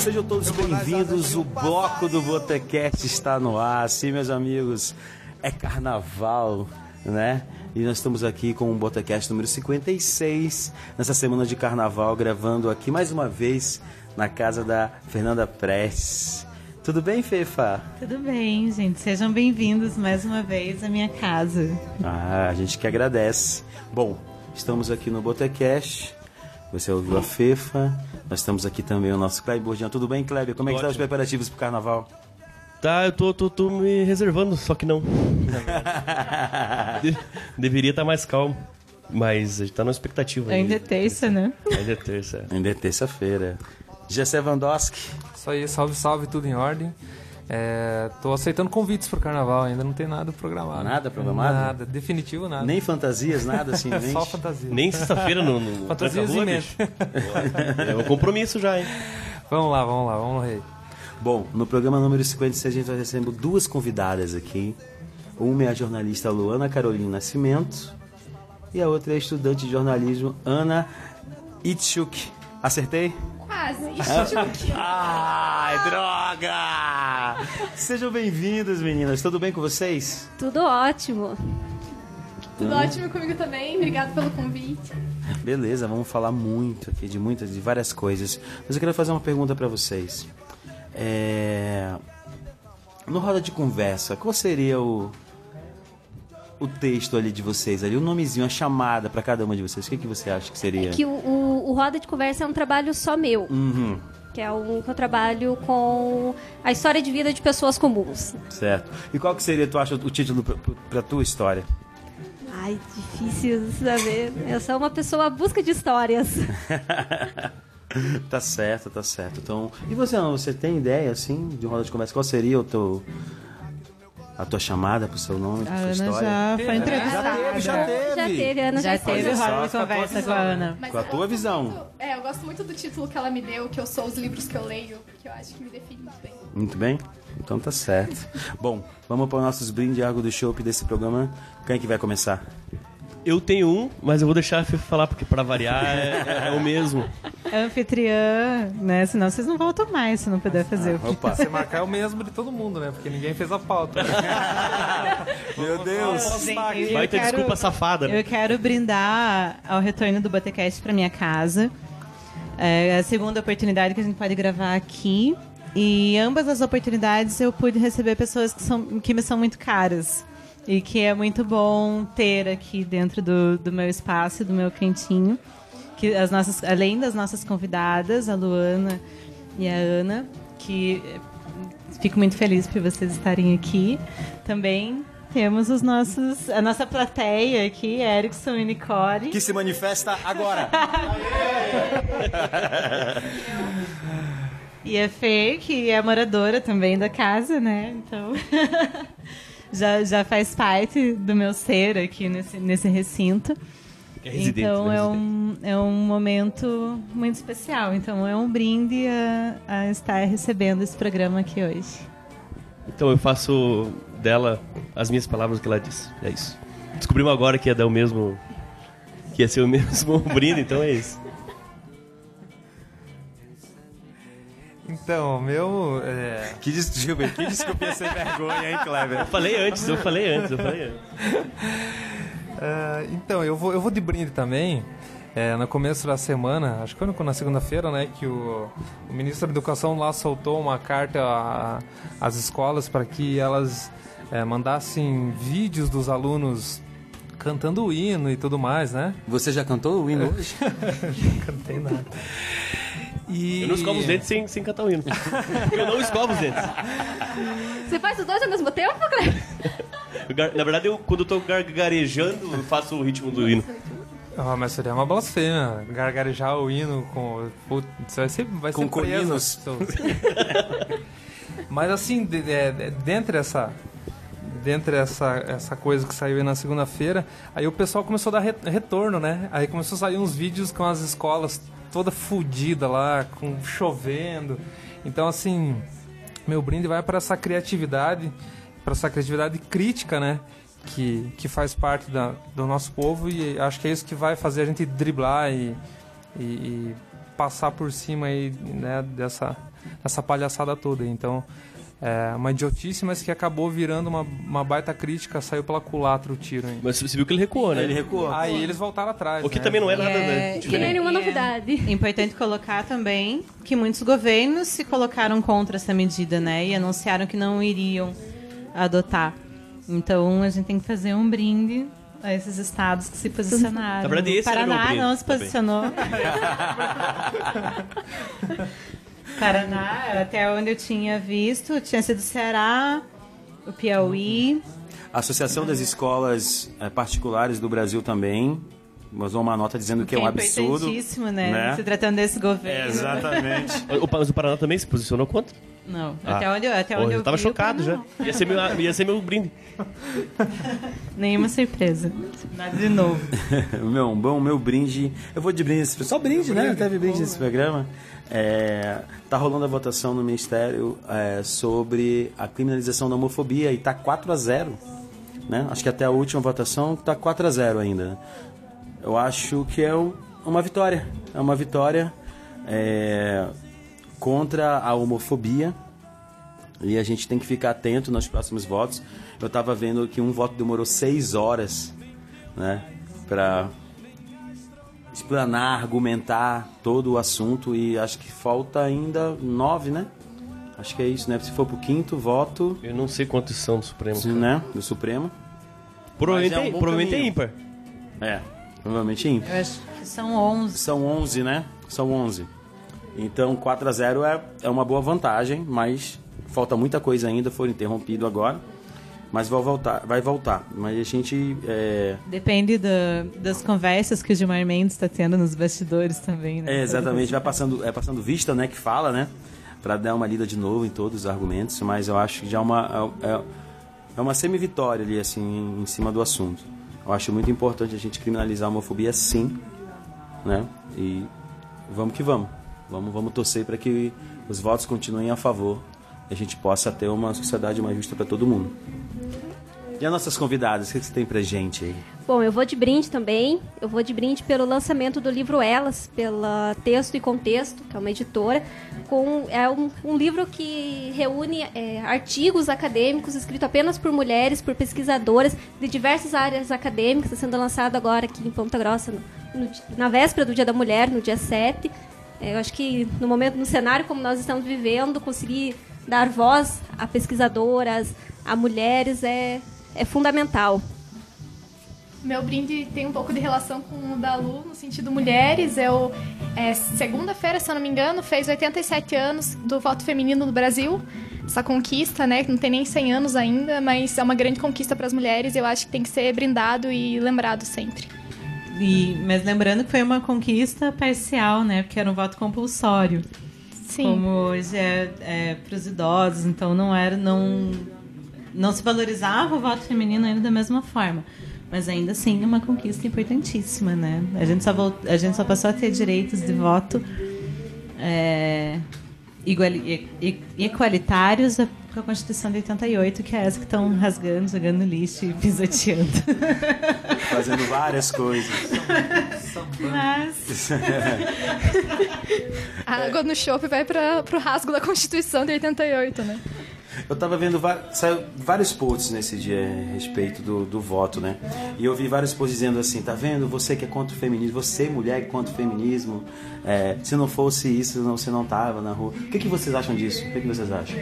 Sejam todos bem-vindos. O bloco do Botecast está no ar. Sim, meus amigos, é carnaval, né? E nós estamos aqui com o Botecast número 56, nessa semana de carnaval, gravando aqui mais uma vez na casa da Fernanda Prestes. Tudo bem, Fefa? Tudo bem, gente. Sejam bem-vindos mais uma vez à minha casa. Ah, a gente que agradece. Bom, estamos aqui no Botecast. Você ouviu a Fefa. Nós estamos aqui também o nosso Kleber Bordian. Tudo bem, Kleber? Como é que estão os Ótimo. preparativos para o carnaval? Tá, eu tô, tô, tô me reservando, só que não. De- deveria estar mais calmo. Mas a gente tá na expectativa. Ainda é terça, né? Ainda é terça. Ainda é terça-feira. Gessé Vandoski. Isso aí, salve, salve, tudo em ordem. É, tô aceitando convites pro carnaval, ainda não tem nada programado. Nada programado? Nada, definitivo nada. Nem fantasias, nada assim, nem. Só fantasia. Nem sexta-feira no, no Fantasias em bicho. É um compromisso já, hein? Vamos lá, vamos lá, vamos lá, rei. Bom, no programa número 56 a gente vai recebendo duas convidadas aqui. Uma é a jornalista Luana Carolina Nascimento e a outra é a estudante de jornalismo Ana Itchuk. Acertei? Ai, droga! Sejam bem-vindas, meninas. Tudo bem com vocês? Tudo ótimo. Tudo ótimo comigo também. Obrigado pelo convite. Beleza, vamos falar muito aqui de muitas, de várias coisas. Mas eu quero fazer uma pergunta para vocês. É... No roda de conversa, qual seria o o texto ali de vocês ali, o nomezinho, a chamada para cada uma de vocês? O que, que você acha que seria? Que o, o, o Roda de Conversa é um trabalho só meu. Uhum, Que é um que eu trabalho com a história de vida de pessoas comuns. certo. E qual que seria, tu acha, o título pra tua história? Ai, difícil saber. Eu sou uma pessoa à busca de histórias. tá certo, tá certo. Então, e você, você tem ideia assim de roda de conversa? Qual seria o teu a tua chamada pro seu nome, pra A sua Ana história? já foi entrevistada. teve, já teve. Já teve, a Ana já, Já teve de conversa com a Ana. Com a tua visão. É, eu gosto muito do título que ela me deu, que eu sou os livros que eu leio, que eu acho que me define muito bem. Muito bem? Então tá certo. Bom, vamos para os nossos brindes água do chopp desse programa. Quem é que vai começar? Eu tenho um, mas eu vou deixar a Fê falar, porque pra variar é, é- é o mesmo. Anfitriã, né? Senão vocês não voltam mais se não puder fazer. o Opa! Você marcar é o mesmo de todo mundo, né? Porque ninguém fez a pauta. Meu Deus! Eu Vai ter quero- desculpa safada, né? Eu quero brindar ao retorno do Botecast pra minha casa. É a segunda oportunidade que a gente pode gravar aqui. E ambas as oportunidades eu pude receber pessoas que, são, que me são muito caras. E que é muito bom ter aqui dentro do, do meu espaço, do meu cantinho. Que as nossas, além das nossas convidadas, a Luana e a Ana, que eh, fico muito feliz por vocês estarem aqui. Também temos os nossos, a nossa plateia aqui, Erickson e Nicole. Que se manifesta agora! E a Fê, que é moradora também da casa, né? Então já, já faz parte do meu ser aqui nesse, nesse recinto. É residente, então né? é um, é um momento muito especial. Então é um brinde a, a estar recebendo esse programa aqui hoje. Então eu faço dela as minhas palavras que ela disse. É isso. Descobrimos agora que ia dar o mesmo. Que ia ser o mesmo brinde, então é isso. Então, o meu. É... que desculpa, que desculpinha sem vergonha, hein, Kleber? Eu falei antes, eu falei antes, eu falei antes. É, então, eu vou, eu vou de brinde também. É, no começo da semana, acho que foi na segunda-feira, né, que o, o ministro da Educação lá soltou uma carta às escolas para que elas é, mandassem vídeos dos alunos cantando o hino e tudo mais, né? Você já cantou o hino hoje? Não cantei nada. E... Eu não escovo os dentes sem, sem cantar o hino. Eu não escovo os dentes. Você faz os dois ao mesmo tempo, Cleber? Na verdade, eu, quando eu tô gargarejando, eu faço o ritmo do hino. Ah, mas seria uma blasfêmia. Gargarejar o hino com. Putz, vai ser, vai Com ser mas assim, de, de, de, dentre essa. Dentre essa, essa coisa que saiu aí na segunda-feira, aí o pessoal começou a dar re- retorno, né? Aí começou a sair uns vídeos com as escolas toda fodida lá, com chovendo. Então, assim, meu brinde vai para essa criatividade, para essa criatividade crítica, né? Que, que faz parte da, do nosso povo e acho que é isso que vai fazer a gente driblar e, e, e passar por cima aí, né, dessa, dessa palhaçada toda. Então, é uma idiotice, mas que acabou virando uma, uma baita crítica, saiu pela culatra o tiro. Hein? Mas você viu que ele recuou, né? Ele recuou. Aí eles voltaram atrás. O que né? também não é nada É, né, Que diferente. não é nenhuma É. novidade. Importante colocar também que muitos governos se colocaram contra essa medida, né? E anunciaram que não iriam adotar. Então a gente tem que fazer um brinde a esses estados que se posicionaram. Na verdade, esse o era meu Paraná não se posicionou. Paraná, até onde eu tinha visto, tinha sido o Ceará, o Piauí. A Associação das Escolas eh, Particulares do Brasil também vazou uma nota dizendo que é um absurdo. importantíssimo, né? né? Se tratando desse É, governo. exatamente. O, mas o Paraná também se posicionou contra? Não, Ah. até onde, eu- até onde Porra, eu eu tava vi, chocado já. Ia ser, meu, ia ser meu brinde. Nenhuma surpresa. Nada de novo. meu, bom, meu brinde. Eu vou de brinde nesse Só brinde, né? Não teve brinde nesse programa. É, tá rolando a votação no Ministério é, sobre a criminalização da homofobia e tá 4 a 0 né? Acho que até a última votação tá 4 a 0 ainda. Eu acho que é um- uma vitória. É uma vitória é, contra a homofobia. E a gente tem que ficar atento nos próximos votos. Eu estava vendo que um voto demorou seis horas, né, para explanar, argumentar todo o assunto e acho que falta ainda nove, né? Acho que é isso, né? Se for pro quinto voto, Eu não sei quantos são do Supremo. cara. né, do Supremo, Provavelmente, é um é, provavelmente é ímpar. é, provavelmente ímpar. Eu acho que são 11. São 11, né? São 11. Então 4 a 0 é, é uma boa vantagem, mas falta muita coisa ainda, foi interrompido agora. Mas vai voltar, vai voltar. Mas a gente é, Depende da- das conversas que o Gilmar Mendes está tendo nos bastidores também, né? É, exatamente, vai passando, é passando vista, né, que fala, né, para dar uma lida de novo em todos os argumentos, mas eu acho que já é uma é, é uma semi-vitória ali assim em cima do assunto. Eu acho muito importante a gente criminalizar a homofobia sim, né? E vamos que vamos. Vamos vamos torcer para que os votos continuem a favor e a gente possa ter uma sociedade mais justa para todo mundo. E as nossas convidadas, o que você tem pra gente aí? Bom, eu vou de brinde também. Eu vou de brinde pelo lançamento do livro Elas, pela Texto e Contexto, que é uma editora. Com, é um, um livro que reúne é, artigos acadêmicos escritos apenas por mulheres, por pesquisadoras de diversas áreas acadêmicas. Sendo lançado agora aqui em Ponta Grossa, no- no na véspera do Dia da Mulher, no dia 7. É, eu acho que no momento, no cenário como nós estamos vivendo, conseguir dar voz a pesquisadoras, a mulheres é, é fundamental. Meu brinde tem um pouco de relação com o da Lu, no sentido mulheres. Eu, é, segunda-feira, se eu não me engano, fez 87 anos do voto feminino no Brasil. Essa conquista, né, não tem nem 100 anos ainda, mas é uma grande conquista para as mulheres. Eu acho que tem que ser brindado e lembrado sempre. E, mas lembrando que foi uma conquista parcial, né? Porque era um voto compulsório. Sim. Como hoje é, para os idosos, então não era. Não, não se valorizava o voto feminino ainda da mesma forma. Mas ainda assim é uma conquista importantíssima, né? A gente só, volt- a gente só passou a ter direitos de voto é, iguali- e- e- equalitários com a Constituição de 88, que é essa que estão rasgando, jogando no lixo e pisoteando. Fazendo várias coisas. Mas A água no chope vai para o rasgo da Constituição de 88, né? Eu tava vendo vários posts nesse dia a respeito do, do voto, né? E eu vi vários posts dizendo assim, tá vendo? Você que é contra o feminismo, você mulher que é contra o feminismo, é, se não fosse isso, não, você não tava na rua. O que, que vocês acham disso? O que, que vocês acham?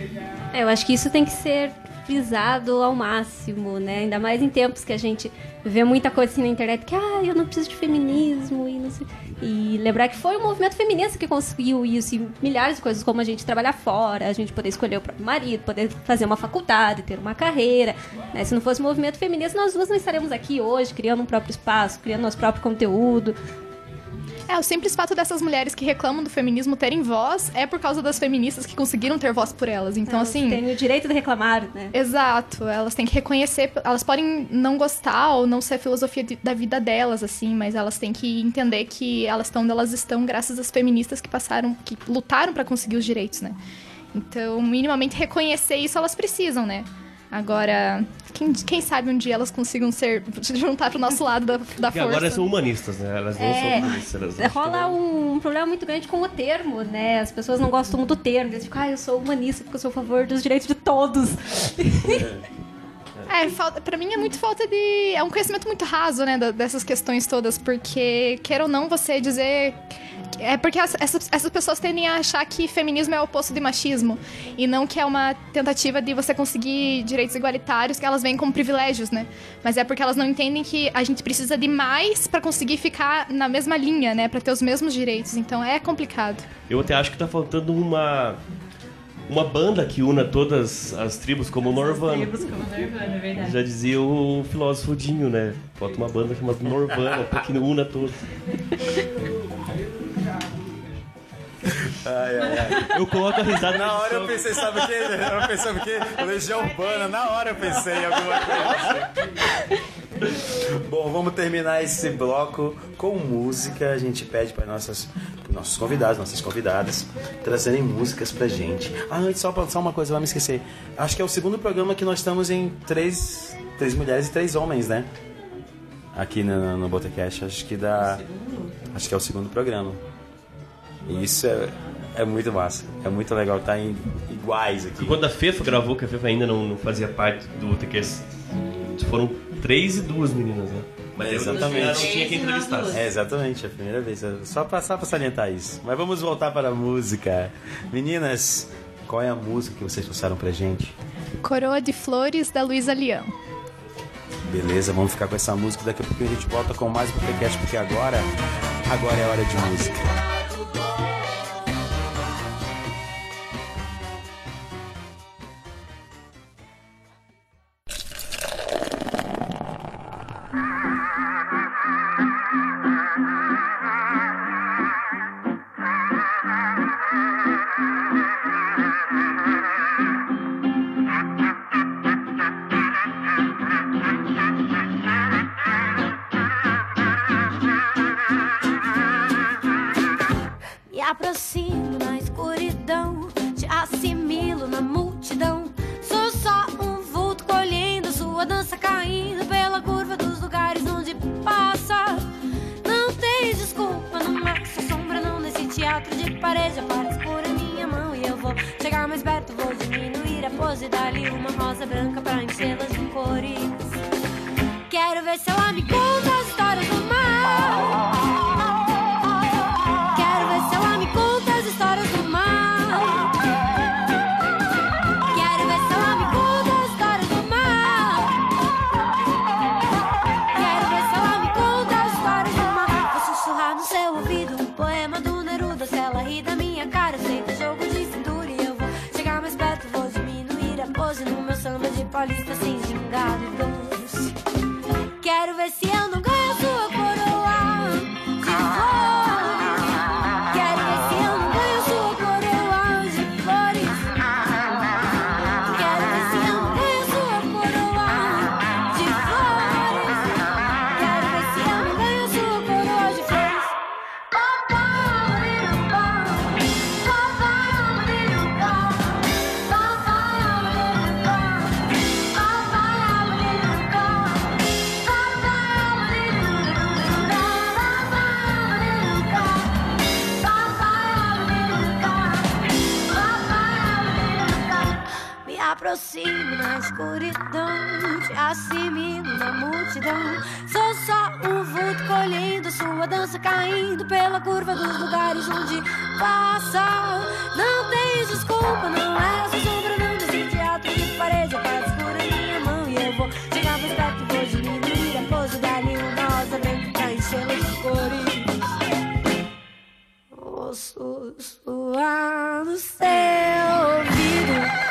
É, eu acho que isso tem que ser frisado ao máximo, né? Ainda mais em tempos que a gente vê muita coisa assim na internet que, ah, eu não preciso de feminismo e não sei. E lembrar que foi o movimento feminista que conseguiu isso e milhares de coisas, como a gente trabalhar fora, a gente poder escolher o próprio marido, poder fazer uma faculdade, ter uma carreira. Né? Se não fosse o movimento feminista, nós duas não estaremos aqui hoje, criando um próprio espaço, criando nosso próprio conteúdo. É, o simples fato dessas mulheres que reclamam do feminismo terem voz é por causa das feministas que conseguiram ter voz por elas. Então, elas assim. têm o direito de reclamar, né? Exato, elas têm que reconhecer, elas podem não gostar ou não ser a filosofia de- da vida delas, assim, mas elas têm que entender que elas estão onde elas estão graças às feministas que passaram, que lutaram pra conseguir os direitos, né? Então, minimamente reconhecer isso elas precisam, né? Agora, quem, quem sabe um dia elas consigam ser se juntar pro nosso lado da, da Porque força. agora são humanistas, né? Elas não É, são humanistas. Elas Rola um, um problema muito grande com o termo, né? As pessoas não gostam muito do termo. Eles ficam, ah, eu sou humanista porque eu sou a favor dos direitos de todos. É, falta, pra mim é muito falta de. É um conhecimento muito raso, né, dessas questões todas, porque, quer ou não, você dizer. É porque as- essas, essas pessoas tendem a achar que feminismo é o oposto de machismo. E não que é uma tentativa de você conseguir direitos igualitários, que elas vêm como privilégios, né? Mas é porque elas não entendem que a gente precisa de mais pra conseguir ficar na mesma linha, né? Pra ter os mesmos direitos. Então é complicado. Eu até acho que tá faltando uma uma banda que una todas as tribos como o Norvana. é verdade. Já dizia o filósofo Dinho, né? Falta uma banda chamada Norvana, que una todos. Eu coloco a risada Na hora eu pensei, sabe o quê? Eu pensei, sabe o quê? Legião Urbana, na hora eu pensei em alguma coisa assim. Bom, vamos terminar esse bloco com música. A gente pede para nossas, nossos convidados, nossas convidadas, trazerem músicas pra gente. Ah, antes, só, só uma coisa, lá me esquecer. Acho que é o segundo programa que nós estamos em três, três mulheres e três homens, né? Aqui no, no Botecast. Acho que dá. Acho que é o segundo programa. E isso é, é muito massa. É muito legal estar em, iguais aqui. Quando a Fefa gravou, que a Fefa ainda não, não fazia parte do TQS, foram três e duas meninas, né? Mas Exatamente. Não tinha quem entrevistasse. É, exatamente, é a primeira vez. Só pra, só pra salientar isso. Mas vamos voltar para a música. Meninas, qual é a música que vocês trouxeram pra gente? Coroa de Flores, da Luísa Leão. Beleza, vamos ficar com essa música. Daqui a pouquinho a gente volta com mais um podcast, porque agora, agora é hora de música. aproximo na escuridão, te assimilo na multidão. Sou só um vulto colhendo sua dança, caindo pela curva dos lugares onde passa. Não tens desculpa, não é sua sombra, não desse teatro de parede. É a paz escura minha mão e eu vou chegar mais perto, vou diminuir a pose da rosa vem pra enchê-la de cores. Vou sussurrar no seu ouvido.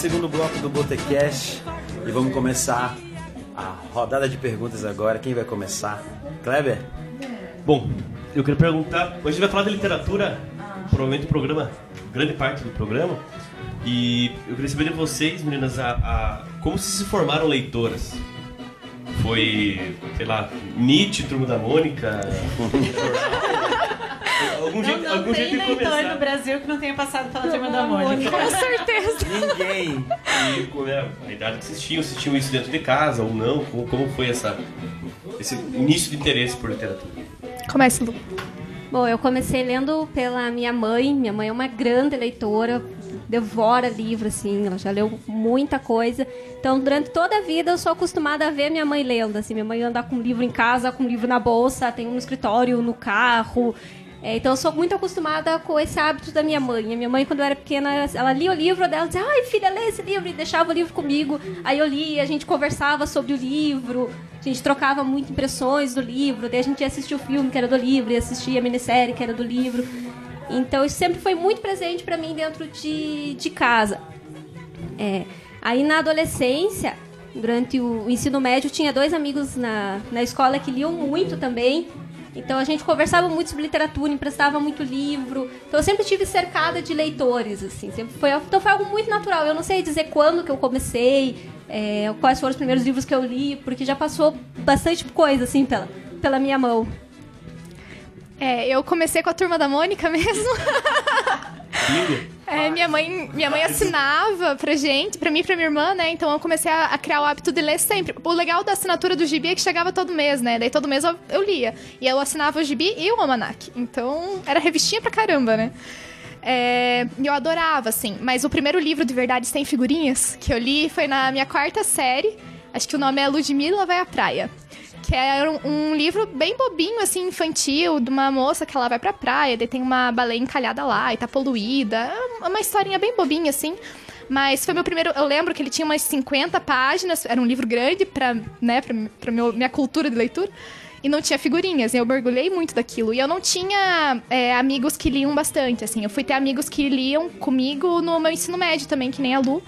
Segundo bloco do Botecast e vamos começar a rodada de perguntas agora. Quem vai começar? Kleber? Bom, eu queria perguntar. Hoje a gente vai falar de literatura, provavelmente o programa, grande parte do programa. E eu queria saber de vocês, meninas, a, a- como vocês se formaram leitoras? Foi, sei lá, Nietzsche, Turma da Mônica? algum jeito, Não, não algum jeito tem de leitor começar. no Brasil que não tenha passado pela Turma da Mônica. Com certeza. Ninguém. E como é a idade que vocês tinham, vocês tinham isso dentro de casa ou não? Como, como foi essa, esse início de interesse por literatura? Começa, Lu. Bom, eu comecei lendo pela minha mãe. Minha mãe é uma grande leitora, devora livro, assim, ela já leu muita coisa. Então, durante toda a vida, eu sou acostumada a ver minha mãe lendo. Assim, minha mãe anda com livro em casa, com livro na bolsa, tem um no escritório, no carro. É, então, eu sou muito acostumada com esse hábito da minha mãe. A minha mãe, quando eu era pequena, ela lia o livro dela, dizia, ai, filha, lê esse livro, e deixava o livro comigo. Aí eu lia, a gente conversava sobre o livro, a gente trocava muito impressões do livro, daí a gente ia assistir o filme que era do livro, e assistia a minissérie que era do livro. Então, isso sempre foi muito presente pra mim dentro de, de casa. É, aí na adolescência, durante o ensino médio, tinha dois amigos na, na escola que liam muito também. Então a gente conversava muito sobre literatura, emprestava muito livro. Então eu sempre tive cercada de leitores, assim. Sempre foi, então foi algo muito natural. Eu não sei dizer quando que eu comecei, é, quais foram os primeiros livros que eu li, porque já passou bastante coisa, assim, pela, pela minha mão. É, eu comecei com a turma da Mônica mesmo. É, minha mãe, minha mãe assinava pra gente, pra mim e pra minha irmã, né? Então eu comecei a, a criar o hábito de ler sempre. O legal da assinatura do gibi é que chegava todo mês, né? Daí todo mês eu, eu lia. E eu assinava o gibi e o almanac. Então era revistinha pra caramba, né? É, e eu adorava, assim. Mas o primeiro livro de verdade sem figurinhas que eu li foi na minha quarta série. Acho que o nome é Ludmilla Vai à Praia. Que é um, um livro bem bobinho, assim, infantil, de uma moça que ela vai pra praia, daí tem uma baleia encalhada lá e tá poluída. É uma historinha bem bobinha, assim. Mas foi meu primeiro. Eu lembro que ele tinha umas 50 páginas, era um livro grande pra, né, pra, pra meu- minha cultura de leitura. E não tinha figurinhas, eu mergulhei muito daquilo. E eu não tinha é, amigos que liam bastante, assim. Eu fui ter amigos que liam comigo no meu ensino médio também, que nem a Lu.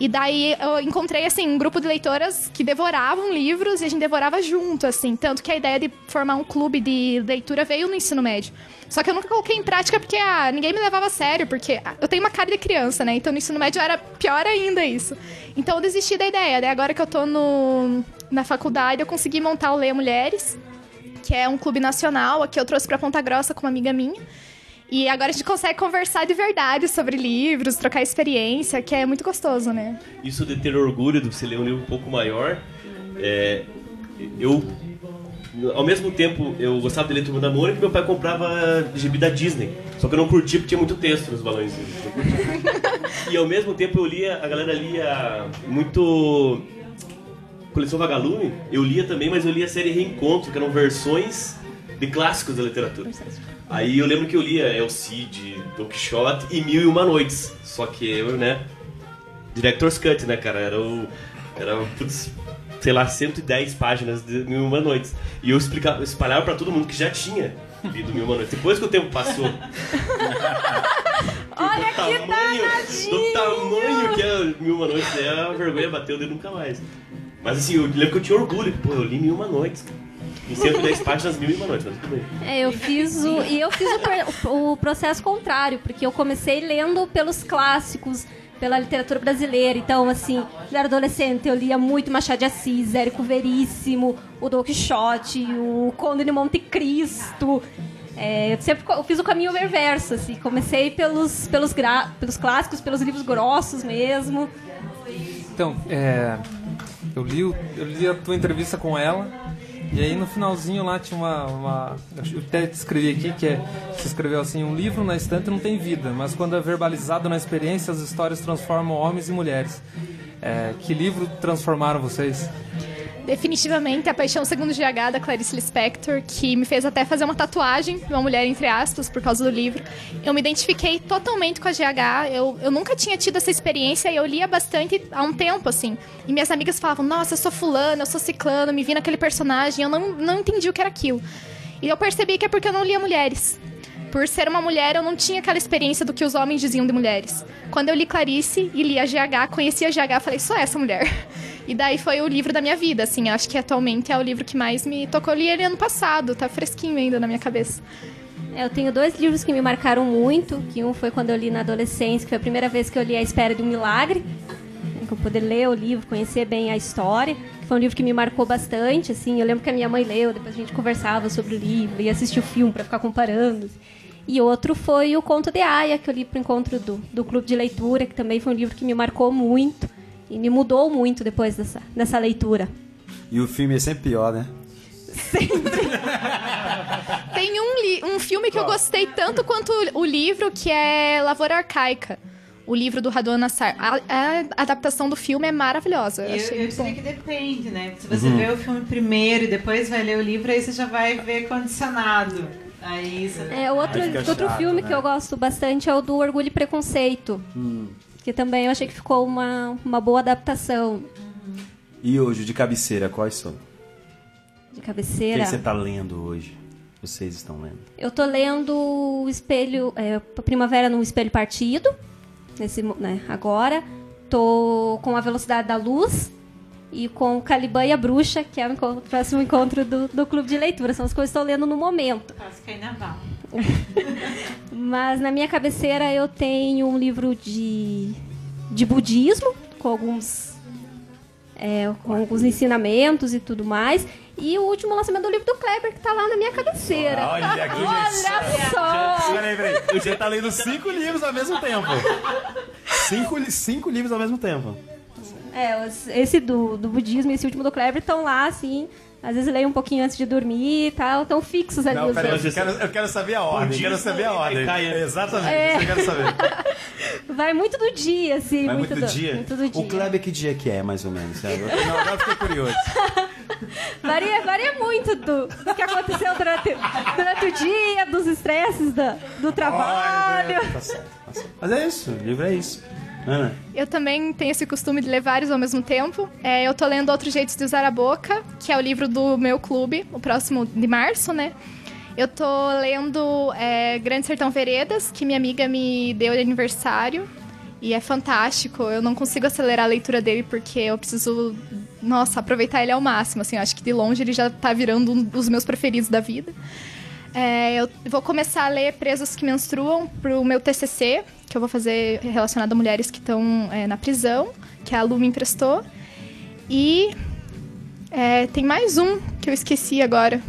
E daí eu encontrei, assim, um grupo de leitoras que devoravam livros e a gente devorava junto, assim. Tanto que a ideia de formar um clube de leitura veio no ensino médio. Só que eu nunca coloquei em prática porque ah, ninguém me levava a sério, porque ah, eu tenho uma cara de criança, né? Então no ensino médio era pior ainda isso. Então eu desisti da ideia. Daí agora que eu tô no, na faculdade, eu consegui montar o Leia Mulheres, que é um clube nacional. Aqui eu trouxe pra Ponta Grossa com uma amiga minha. E agora a gente consegue conversar de verdade sobre livros, trocar experiência, que é muito gostoso, né? Isso de ter orgulho de você ler um livro um pouco maior, é, eu, ao mesmo tempo, eu gostava de ler Turma da Mônica e meu pai comprava gibi da Disney. Só que eu não curtia porque tinha muito texto nos balões. E ao mesmo tempo eu lia, a galera lia muito Coleção Vagalume, eu lia também, mas eu lia a série Reencontro, que eram versões de clássicos da literatura. Aí eu lembro que eu lia El Cid, Don Quixote e Mil e Uma Noites. Só que eu, né, Director's Cut, né, cara, era o... Era, putz, sei lá, 110 páginas de Mil e Uma Noites. E eu explicava, espalhava pra todo mundo que já tinha lido Mil e Uma Noites. Depois que o tempo passou... Olha do que tamanho, danadinho! do tamanho que é Mil e Uma Noites, é a vergonha bateu de nunca mais. Mas assim, eu lembro que eu tinha orgulho, pô, eu li Mil e Uma Noites. Em 110 páginas, Mil e Uma Noites, mas tudo bem. É, eu fiz o. E eu fiz o, o processo contrário, porque eu comecei lendo pelos clássicos, pela literatura brasileira. Então, assim, quando eu era adolescente, eu lia muito Machado de Assis, Érico Veríssimo, o Don Quixote, o Conde de Monte Cristo. É, eu sempre eu fiz o caminho reverso, assim. Comecei pelos, pelos, gra- pelos clássicos, pelos livros grossos mesmo. Então, é, eu, li, eu li a tua entrevista com ela, e aí no finalzinho lá tinha uma. uma eu até escrevi aqui que é, você escreveu assim: um livro na estante não tem vida, mas quando é verbalizado na experiência, as histórias transformam homens e mulheres. É, que livro transformaram vocês? Definitivamente, A Paixão Segundo GH, da Clarice Lispector, que me fez até fazer uma tatuagem uma mulher, entre aspas, por causa do livro. Eu me identifiquei totalmente com a GH, eu, eu nunca tinha tido essa experiência e eu lia bastante há um tempo, assim. E minhas amigas falavam, nossa, eu sou fulano, eu sou ciclano, me vi naquele personagem, eu não, não entendi o que era aquilo. E eu percebi que é porque eu não lia mulheres. Por ser uma mulher, eu não tinha aquela experiência do que os homens diziam de mulheres. Quando eu li Clarice e li a GH, conheci a GH, falei, só essa mulher. E daí foi o livro da minha vida, assim, acho que atualmente é o livro que mais me tocou. Eu li ele ano passado, tá fresquinho ainda na minha cabeça. É, Eu tenho dois livros que me marcaram muito, que um foi quando eu li na adolescência, que foi a primeira vez que eu li A Espera de um Milagre, que eu poder ler o livro, conhecer bem a história, foi um livro que me marcou bastante, assim, eu lembro que a minha mãe leu, depois a gente conversava sobre o livro e assistia o filme para ficar comparando. E outro foi o Conto de Aya, que eu li pro encontro do, do Clube de Leitura, que também foi um livro que me marcou muito e me mudou muito depois dessa, dessa leitura. E o filme é sempre pior, né? Tem um, li- um filme que eu gostei tanto quanto o livro, que é Lavoura Arcaica. O livro do Radon Nassar. A, a adaptação do filme é maravilhosa. Eu, Eu, achei eu muito diria bom. que depende, né? Se você vê o filme primeiro e depois vai ler o livro, aí você já vai ver condicionado. Aí você... É, outro, Aí fica outro chato, filme né? que eu gosto bastante é o do Orgulho e Preconceito. Que também eu achei que ficou uma, uma boa adaptação E hoje, de cabeceira, quais são? de O que cabeceira. você tá lendo hoje? Vocês estão lendo? Eu tô lendo o Espelho, é, Primavera no Espelho Partido, nesse, né, agora. Tô com A Velocidade da Luz e com Caliban e a Bruxa, que é o encontro- próximo encontro do, do Clube de Leitura. São as coisas que eu estou lendo no momento. Quase carnaval. Mas na minha cabeceira eu tenho um livro de, de budismo, com alguns, é, com alguns ensinamentos e tudo mais. E o último lançamento do livro do Kleber, que tá lá na minha cabeceira. Olha aqui, Olha só! Peraí, peraí. Você tá lendo cinco livros ao mesmo tempo. Cinco, cinco livros ao mesmo tempo. É, esse do, do budismo e esse último do Kleber estão lá, assim. Às vezes leio um pouquinho antes de dormir e tal, estão fixos ali. Não, os peraí, eu quero, eu quero saber a ordem. dia quero saber a ordem. cai, é. Exatamente, É. isso eu quero saber. Vai muito do dia, assim. Vai muito, do, do dia? Muito do dia. O Kleber que dia que é, mais ou menos? sabe? Eu- Não, agora eu fiquei curioso. Varia, varia muito do, do que aconteceu durante, durante o dia, dos estresses da, do trabalho. Olha, tá certo, tá certo. Mas é isso, o livro é isso. Ana, Eu também tenho esse costume de ler vários ao mesmo tempo. É, eu tô lendo Outros Jeitos de Usar a Boca, que é o livro do meu clube, o próximo de março, né? Eu tô lendo é, Grande Sertão Veredas, que minha amiga me deu de aniversário. E é fantástico. Eu não consigo acelerar a leitura dele porque eu preciso, nossa, aproveitar ele ao máximo. Assim, acho que de longe ele já tá virando um dos meus preferidos da vida. É, eu vou começar a ler Presos que Menstruam pro meu TCC, que eu vou fazer relacionado a mulheres que estão é, na prisão, que a Lu me emprestou. E é, tem mais um que eu esqueci agora.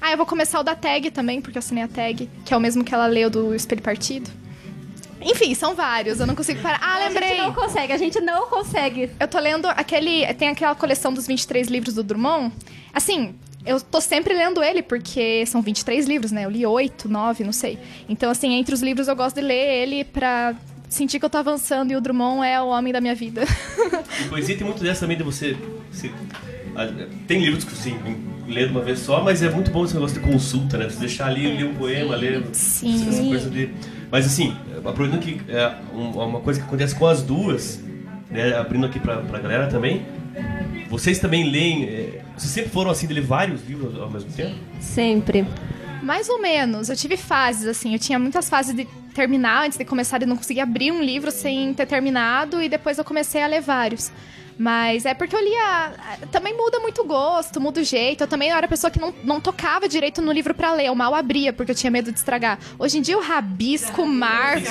Ah, eu vou começar o da tag também, porque eu assinei a tag, que é o mesmo que ela leu do Espelho Partido. Enfim, são vários, eu não consigo parar. Ah, A lembrei! gente não consegue, a gente não consegue. Eu tô lendo aquele. Tem aquela coleção dos 23 livros do Drummond. Assim, eu tô sempre lendo ele, porque são 23 livros, né? Eu li 8, 9, não sei. Então, assim, entre os livros eu gosto de ler ele pra sentir que eu tô avançando e o Drummond é o homem da minha vida. E poesia tem muito dessa também de você. você- tem livros que assim, lê de uma vez só, mas é muito bom esse negócio de consulta, né? Você deixar ali, ler um poema, ler. Sim. Essa coisa de. Mas assim, aproveitando que é um- uma coisa que acontece com as duas, né? Abrindo aqui pra, pra galera também. Vocês também leem. é, vocês sempre foram assim de ler vários livros ao mesmo tempo? Sempre. Mais ou menos. Eu tive fases, assim. Eu tinha muitas fases de terminar antes de começar e não conseguia abrir um livro sem ter terminado. E depois eu comecei a ler vários. Mas é porque eu lia. Também muda muito o gosto, muda o jeito. Eu também era a pessoa que não, não tocava direito no livro pra ler. Eu mal abria, porque eu tinha medo de estragar. Hoje em dia eu rabisco, marco.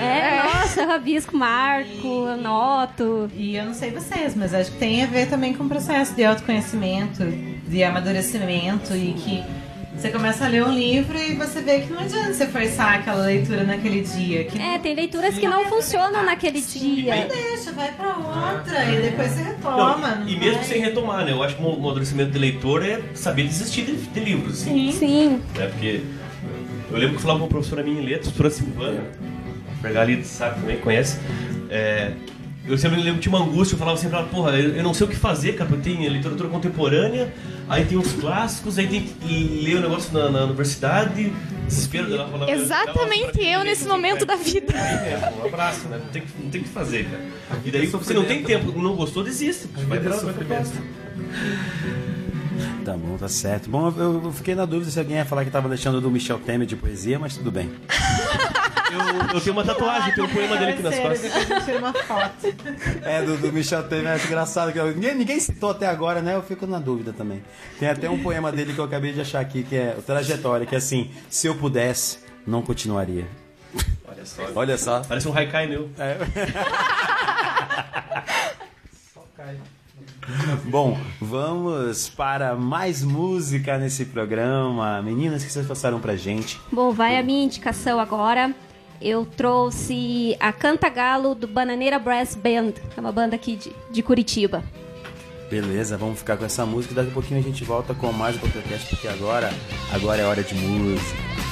É, nossa, eu rabisco, marco, anoto. E eu não sei vocês, mas acho que tem a ver também com o processo de autoconhecimento, de amadurecimento e que você começa a ler um livro e você vê que não adianta você forçar aquela leitura naquele dia. Que É, tem leituras que não funcionam naquele dia. deixa, vai pra outra e depois você retoma. Não, e não mesmo vai? sem retomar, né? Eu acho que o amadurecimento de leitor é saber desistir de, de livros. Assim. Sim. né? Porque eu lembro que eu falava com uma professora minha em letras, professora Silvana, pegar ali, sabe, também conhece. É, eu sempre lembro tinha uma angústia, eu falava sempre pra ela, porra, eu, eu não sei o que fazer, cara, porque tem literatura contemporânea, aí tem os clássicos, aí tem que ler o negócio na, na universidade, desespero dela falava. Exatamente eu nesse momento da vida. É, um abraço, né? Não tem, não tem o que fazer, cara. E daí, se você não tem tempo, não gostou, desiste. Vai pra próxima. Tá bom, tá certo. Bom, eu, eu fiquei na dúvida se alguém ia falar que tava deixando do Michel Temer de poesia, mas tudo bem. Eu, eu tenho uma tatuagem, tem um poema dele aqui nas Sério, costas. depois tira uma foto. É, do, do Michel Temer, acho engraçado. Que eu- ninguém, ninguém citou até agora, né? Eu fico na dúvida também. Tem até um poema dele que eu acabei de achar aqui, que é o Trajetória, que é assim: Se eu pudesse, não continuaria. Olha só. Olha só. Parece um haikai meu. Bom, vamos para mais música nesse programa. Meninas, o que vocês passaram pra gente? Bom, vai a minha indicação agora. Eu trouxe a Canta Galo do Bananeira Brass Band, que é uma banda aqui de, de Curitiba. Beleza, vamos ficar com essa música e daqui a pouquinho a gente volta com mais um podcast, porque agora, agora é hora de música.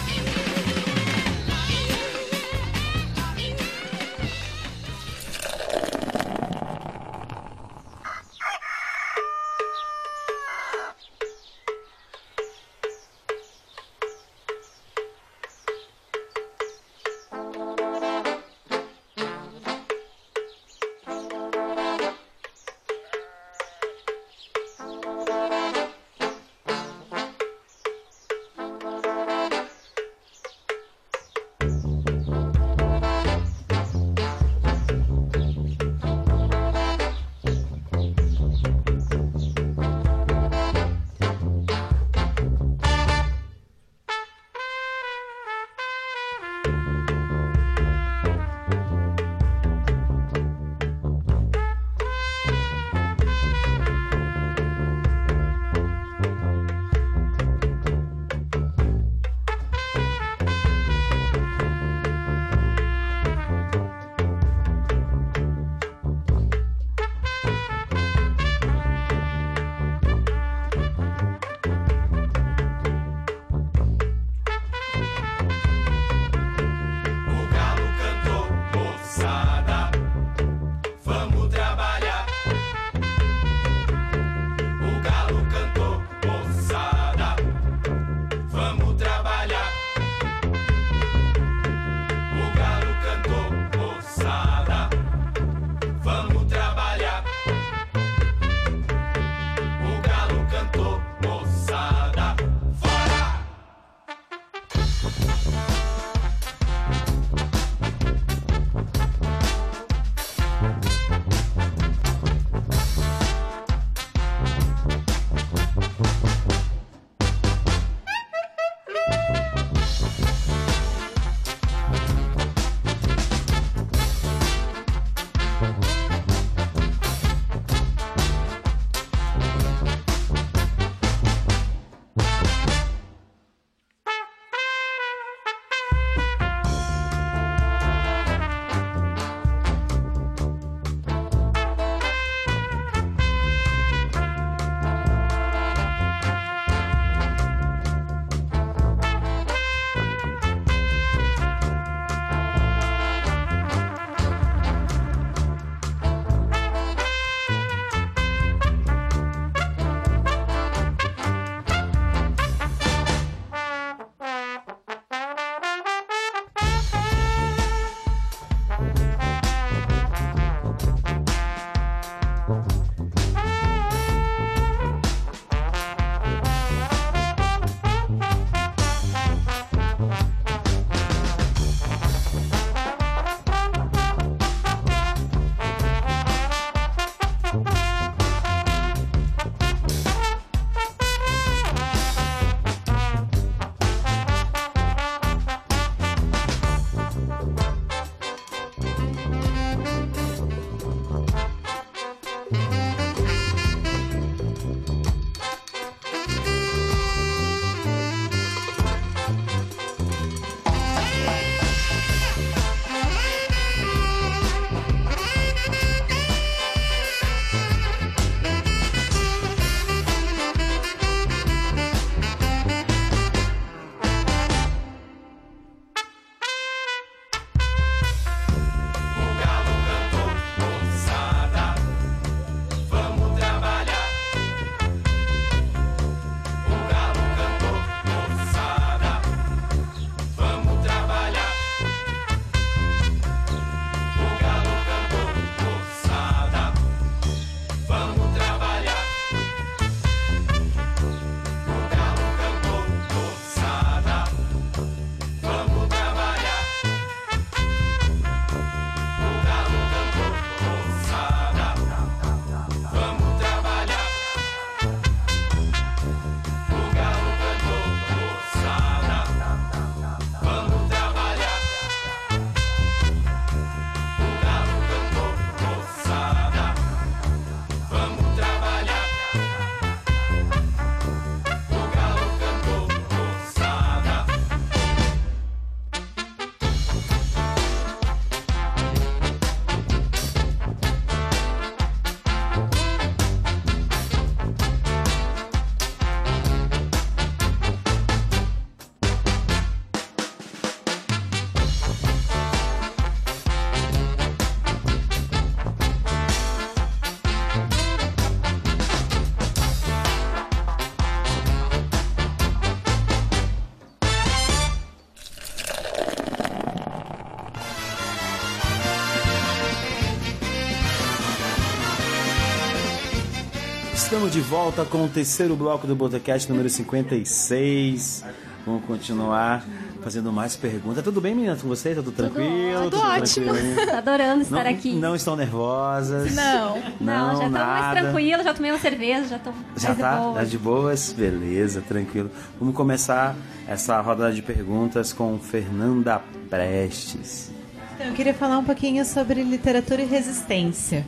Estamos de volta com o terceiro bloco do Botecast número 56. Vamos continuar fazendo mais perguntas. Tudo bem, meninas, com vocês? Tudo tranquilo? Tudo ótimo. tranquilo? Adorando estar Não, aqui. não estão nervosas? Não. Não, já tô mais tranquila, já tomei uma cerveja, já tô Já mais de tá? Tá de boas? Beleza, tranquilo. Vamos começar essa rodada de perguntas com Fernanda Prestes. Então, eu queria falar um pouquinho sobre literatura e resistência.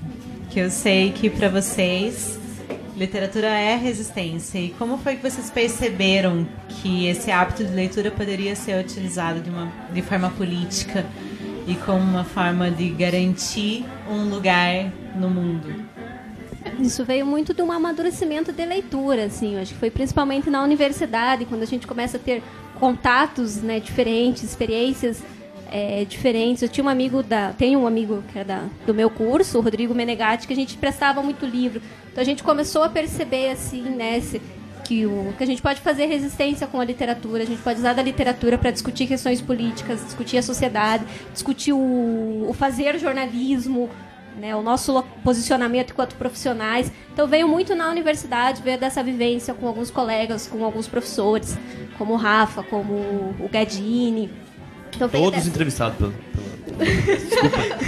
Que eu sei que para vocês literatura é resistência. E como foi que vocês perceberam que esse hábito de leitura poderia ser utilizado de, uma, de forma política e como uma forma de garantir um lugar no mundo? Isso veio muito de um amadurecimento de leitura, assim. Acho que foi principalmente na universidade, quando a gente começa a ter contatos né, diferentes, experiências é, diferentes. Eu tinha um amigo da. Um amigo que é da, do meu curso, o Rodrigo Menegatti, que a gente prestava muito livro. Então a gente começou a perceber, assim, né, esse- que, o, que a gente pode fazer resistência com a literatura, a gente pode usar da literatura para discutir questões políticas, discutir a sociedade, discutir o, o fazer jornalismo, né, o nosso posicionamento enquanto profissionais. Então veio muito na universidade, veio dessa vivência com alguns colegas, com alguns professores, como o Rafa, como o Gadini. Então Todos entrevistados pelo.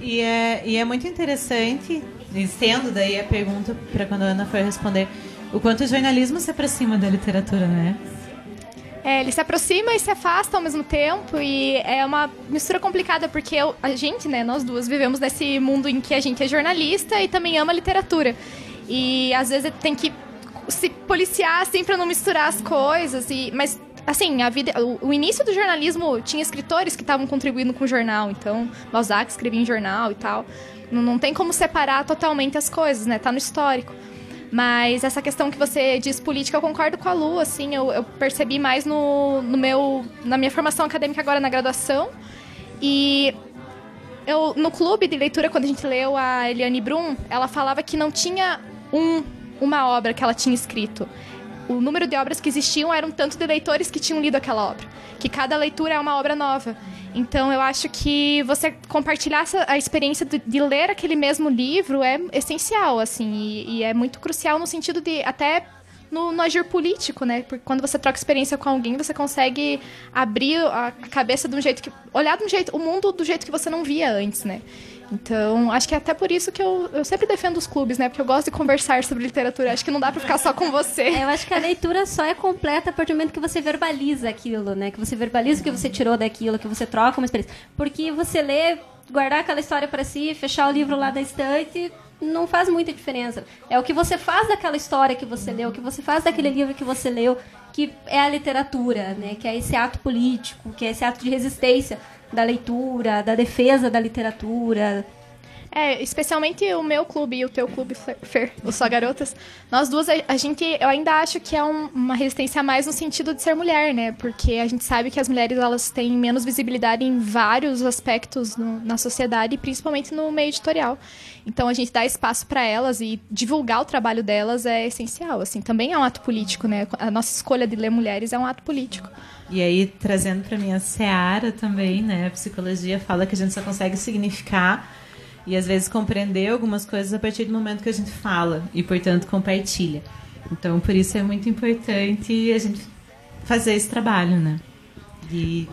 E é, e é muito interessante, estendo daí a pergunta para quando a Ana for responder, o quanto o jornalismo se aproxima da literatura, né? É, ele se aproxima e se afasta ao mesmo tempo e é uma mistura complicada porque eu- a gente, né, nós duas vivemos nesse mundo em que a gente é jornalista e também ama literatura. E às vezes tem que se policiar assim para não misturar as coisas e mas assim, a vida o, o início do jornalismo tinha escritores que estavam contribuindo com o jornal, então Balzac escrevia em jornal e tal. Não, não tem como separar totalmente as coisas, né? Tá no histórico. Mas essa questão que você diz política, eu concordo com a Lu, assim, eu, eu percebi mais no, no meu, na minha formação acadêmica agora na graduação. E eu, no clube de leitura, quando a gente leu a Eliane Brum, ela falava que não tinha um, uma obra que ela tinha escrito. O número de obras que existiam eram tanto de leitores que tinham lido aquela obra. Que cada leitura é uma obra nova. Então eu acho que você compartilhar a experiência de, de ler aquele mesmo livro é essencial, assim, e, e é muito crucial no sentido de até no, no agir político, né? Porque quando você troca experiência com alguém, você consegue abrir a a cabeça de um jeito que. olhar de um jeito. o mundo do jeito que você não via antes, né? Então, acho que é até por isso que eu, eu sempre defendo os clubes, né? Porque eu gosto de conversar sobre literatura. Acho que não dá pra ficar só com você. É, eu acho que a leitura só é completa a partir do momento que você verbaliza aquilo, né? Que você verbaliza o que você tirou daquilo, que você troca uma experiência. Porque você lê, guardar aquela história pra si, fechar o livro lá da estante, não faz muita diferença. É o que você faz daquela história que você leu, o que você faz daquele livro que você leu, que é a literatura, né? Que é esse ato político, que é esse ato de resistência da leitura, da defesa da literatura, É, especialmente o meu clube e o teu clube, Fer- o Só Garotas. Nós duas, a, a gente, eu ainda acho que é um- uma resistência a mais no sentido de ser mulher, né? Porque a gente sabe que as mulheres, elas têm menos visibilidade em vários aspectos no- na sociedade, principalmente no meio editorial. Então, a gente dá espaço para elas e divulgar o trabalho delas é essencial, assim. Também é um ato político, né? A nossa escolha de ler mulheres é um ato político. E aí, trazendo para minha seara também, né? A psicologia fala que a gente só consegue significar e às vezes compreender algumas coisas a partir do momento que a gente fala e, portanto, compartilha. Então, por isso é muito importante a gente fazer esse trabalho, né? De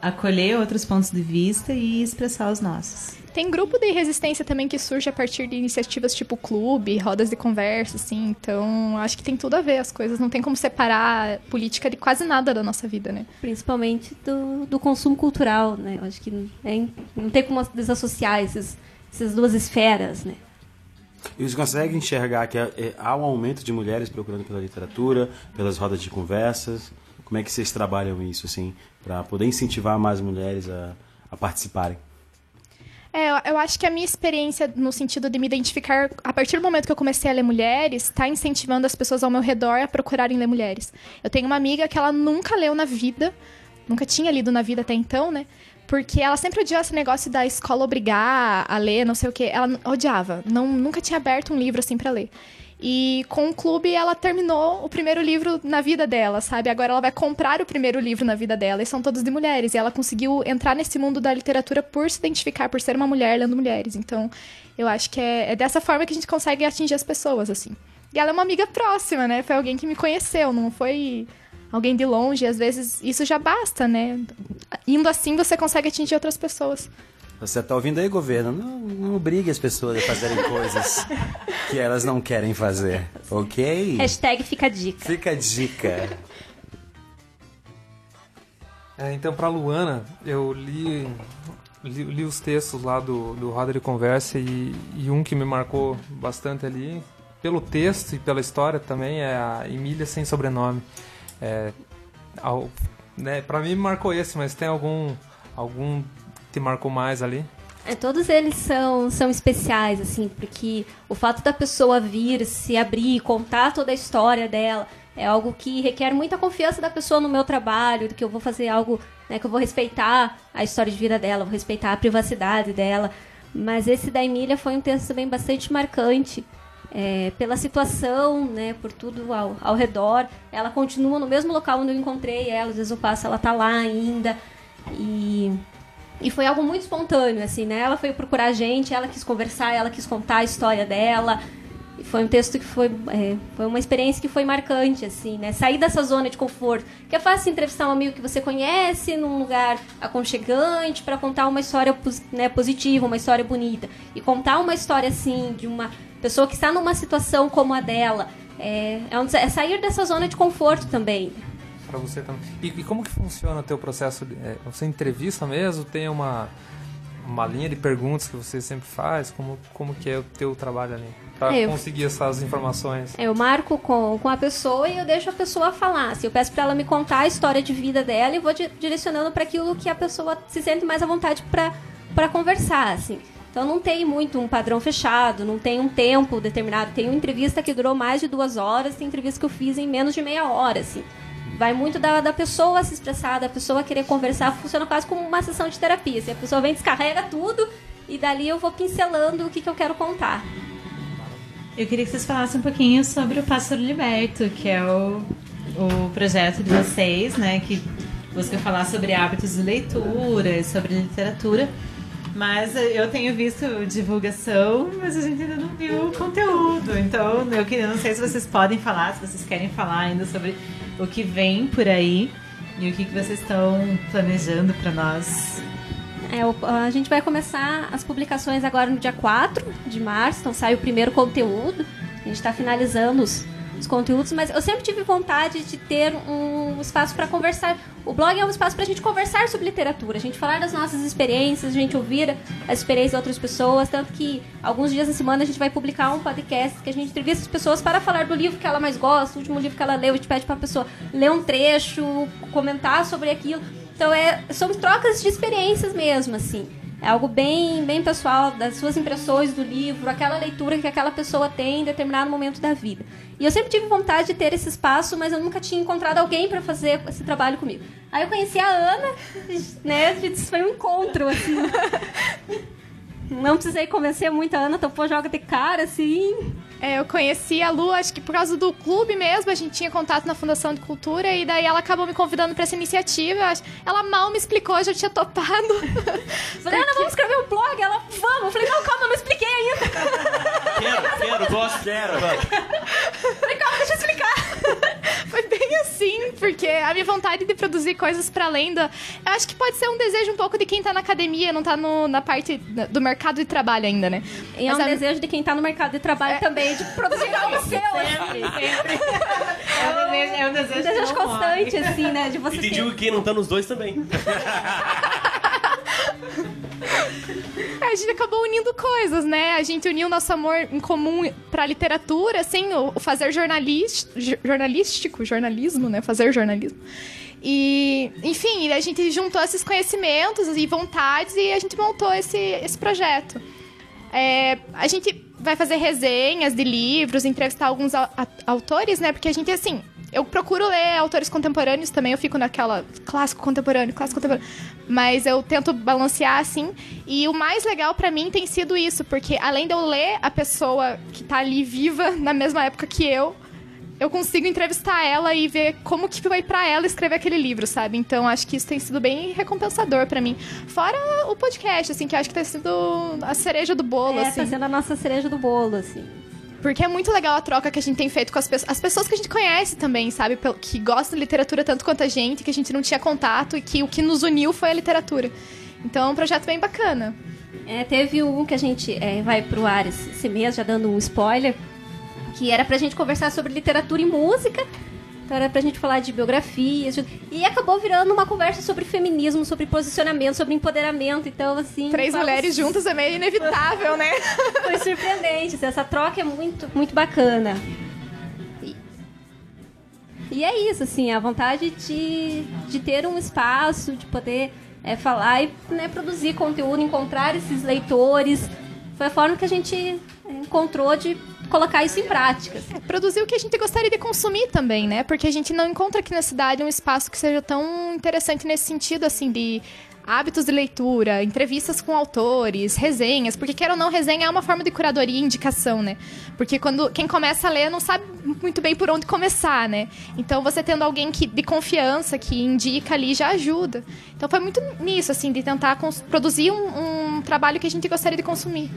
acolher outros pontos de vista e expressar os nossos. Tem grupo de resistência também que surge a partir de iniciativas tipo clube, rodas de conversa, assim. Então, acho que tem tudo a ver as coisas. Não tem como separar política de quase nada da nossa vida, né? principalmente do, do consumo cultural, né? Eu acho que é, não tem como desassociar esses, essas duas esferas, né? E você consegue enxergar que há, é, há um aumento de mulheres procurando pela literatura, pelas rodas de conversas? Como é que vocês trabalham isso, assim, para poder incentivar mais mulheres a, a participarem? É, eu, acho que a minha experiência no sentido de me identificar, a partir do momento que eu comecei a ler mulheres, está incentivando as pessoas ao meu redor a procurarem ler mulheres. Eu tenho uma amiga que ela nunca leu na vida, nunca tinha lido na vida até então, né? Porque ela sempre odiou esse negócio da escola obrigar a ler, não sei o quê. Ela odiava, não, nunca tinha aberto um livro assim para ler. E com o clube ela terminou o primeiro livro na vida dela, sabe? Agora ela vai comprar o primeiro livro na vida dela e são todos de mulheres. E ela conseguiu entrar nesse mundo da literatura por se identificar, por ser uma mulher lendo mulheres. Então eu acho que é, é dessa forma que a gente consegue atingir as pessoas, assim. E ela é uma amiga próxima, né? Foi alguém que me conheceu, não foi alguém de longe. Às vezes isso já basta, né? Indo assim você consegue atingir outras pessoas. Você tá ouvindo aí, governo? Não, não obrigue as pessoas a fazerem coisas que elas não querem fazer, ok? Hashtag fica a dica. Fica a dica. É, então, para Luana, eu li, li, li os textos lá do, do Roda de Conversa e, e um que me marcou bastante ali, pelo texto e pela história também, é a Emília Sem Sobrenome. É, ao, né, para mim marcou esse, mas tem algum, algum te marcou mais ali? É, todos eles são, são especiais, assim, porque o fato da pessoa vir, se abrir, contar toda a história dela, é algo que requer muita confiança da pessoa no meu trabalho, que eu vou fazer algo, né, que eu vou respeitar a história de vida dela, vou respeitar a privacidade dela. Mas esse da Emília foi um texto também bastante marcante, é, pela situação, né, por tudo ao, ao redor. Ela continua no mesmo local onde eu encontrei ela, às vezes eu passo, ela tá lá ainda. E e foi algo muito espontâneo, assim, né? Ela foi procurar a gente, ela quis conversar, ela quis contar a história dela. E foi um texto que foi, é, foi uma experiência que foi marcante, assim, né? Sair dessa zona de conforto. Que é fácil entrevistar um amigo que você conhece num lugar aconchegante para contar uma história né, positiva, uma história bonita. E contar uma história, assim, de uma pessoa que está numa situação como a dela. É, é, um, é sair dessa zona de conforto também para você também. E, e, como que funciona o teu processo? De, é, você entrevista mesmo? Tem uma, uma linha de perguntas que você sempre faz? Como, como que é o teu trabalho ali? Para é, conseguir essas informações? É, eu marco com, com a pessoa e eu deixo a pessoa falar. Assim, eu peço para ela me contar a história de vida dela e vou di direcionando para aquilo que a pessoa se sente mais à vontade para conversar, assim. Então não tem muito um padrão fechado, não tem um tempo determinado. Tem uma entrevista que durou mais de duas horas, tem entrevista que eu fiz em menos de meia hora, assim. Vai muito da, da pessoa se expressar, da pessoa querer conversar, funciona quase como uma sessão de terapia. Se a pessoa vem, descarrega tudo e dali eu vou pincelando o que, que eu quero contar. Eu queria que vocês falassem um pouquinho sobre o Pássaro Liberto, que é o, o projeto de vocês, né? Que busca falar sobre hábitos de leitura, sobre literatura. Mas eu tenho visto divulgação, mas a gente ainda não viu o conteúdo. Então eu queria, não sei se vocês podem falar, se vocês querem falar ainda sobre o que vem por aí e o que, que vocês estão planejando para nós. É, a gente vai começar as publicações agora no dia 4 de março, então sai o primeiro conteúdo. A gente está finalizando os, os conteúdos, mas eu sempre tive vontade de ter um espaço para conversar. O blog é um espaço para a gente conversar sobre literatura, a gente falar das nossas experiências, a gente ouvir as experiências de outras pessoas. Tanto que alguns dias na semana a gente vai publicar um podcast que a gente entrevista as pessoas para falar do livro que ela mais gosta, o último livro que ela leu, a gente pede para a pessoa ler um trecho, comentar sobre aquilo. Então é, são trocas de experiências mesmo, assim. É algo bem, bem pessoal, das suas impressões do livro, aquela leitura que aquela pessoa tem em determinado momento da vida. E eu sempre tive vontade de ter esse espaço, mas eu nunca tinha encontrado alguém para fazer esse trabalho comigo. Aí eu conheci a Ana, né? Foi um encontro, assim. Não precisei convencer muito a Ana, topou joga de cara, assim. É, eu conheci a Lu, acho que por causa do clube mesmo, a gente tinha contato na Fundação de Cultura, e daí ela acabou me convidando para essa iniciativa. Ela mal me explicou, já tinha topado. Falei, Ana, vamos escrever um blog? Ela, vamos. Eu falei, não, calma, não expliquei ainda. Quero, quero, gosto, quero. Falei, calma, deixa eu explicar. Foi bem assim, porque a minha vontade de produzir coisas para além da. Eu acho que pode ser um desejo um pouco de quem tá na academia, não tá no, na parte do mercado de trabalho ainda, né? E é um desejo de quem tá no mercado de trabalho é... também de produzir algo seu. Sempre, sempre. É um desejo, é um desejo, um desejo constante, morre. assim, né? De você e te digo que quem não tá nos dois também. a gente acabou unindo coisas, né? A gente uniu nosso amor em comum pra literatura, assim, o fazer jornalístico, jornalismo, né? Fazer jornalismo. E, enfim, a gente juntou esses conhecimentos e vontades e a gente montou esse, esse projeto. É, a gente vai fazer resenhas de livros, entrevistar alguns autores, né? Porque a gente, assim, eu procuro ler autores contemporâneos também, eu fico naquela clássico contemporâneo, clássico contemporâneo. Mas eu tento balancear assim. E o mais legal pra mim tem sido isso, porque além de eu ler a pessoa que tá ali viva na mesma época que eu, eu consigo entrevistar ela e ver como que foi pra ela escrever aquele livro, sabe? Então acho que isso tem sido bem recompensador pra mim. Fora o podcast, assim, que eu acho que tem sido a cereja do bolo, É, assim. tá sendo a nossa cereja do bolo, assim. Porque é muito legal a troca que a gente tem feito com as pessoas, as pessoas que a gente conhece também, sabe? Que gostam de literatura tanto quanto a gente, que a gente não tinha contato e que o que nos uniu foi a literatura. Então é um projeto bem bacana. É, teve um que a gente é, vai pro ar esse mês, já dando um spoiler, que era pra gente conversar sobre literatura e música. Então era pra gente falar de biografias. de- E acabou virando uma conversa sobre feminismo, sobre posicionamento, sobre empoderamento. Então, assim. Três mulheres juntas é meio inevitável, né? Foi surpreendente. assim, Essa troca é muito, muito bacana. E, e é isso, assim, a vontade de, de ter um espaço, de poder é, falar e né, produzir conteúdo, encontrar esses leitores. Foi a forma que a gente é, encontrou de colocar isso em prática. É, produzir o que a gente gostaria de consumir também, né? Porque a gente não encontra aqui na cidade um espaço que seja tão interessante nesse sentido, assim, de hábitos de leitura, entrevistas com autores, resenhas, porque quer ou não, resenha é uma forma de curadoria e indicação, né? Porque quando quem começa a ler não sabe muito bem por onde começar, né? Então você tendo alguém que, de confiança que indica ali já ajuda. Então foi muito nisso, assim, de tentar produzir um, um trabalho que a gente gostaria de consumir.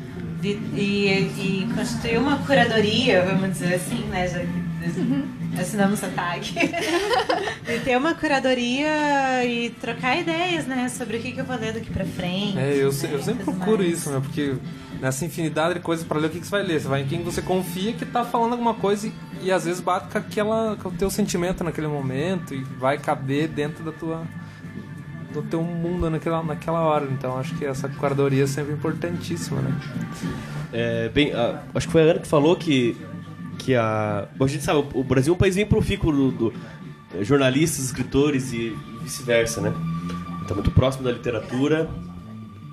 De- e, e constituir uma curadoria, vamos dizer assim, né? Já que assinamos a tag. de ter uma curadoria e trocar ideias, né? Sobre o que, que eu vou ler daqui pra frente. É, eu, né, eu sempre procuro mais. isso, né? Porque nessa infinidade de coisas pra ler, o que, que você vai ler? Você vai em quem você confia que tá falando alguma coisa e, e às vezes bate com, aquela, com o teu sentimento naquele momento e vai caber dentro da tua do teu mundo naquela, naquela hora. Então acho que essa curadoria é sempre importantíssima, né? É, bem, a- acho que foi a Ana que falou que, que a. Bom, a gente sabe, o Brasil é um país bem profícuo do, do- eh, jornalistas, escritores e vice-versa, né? Está muito próximo da literatura.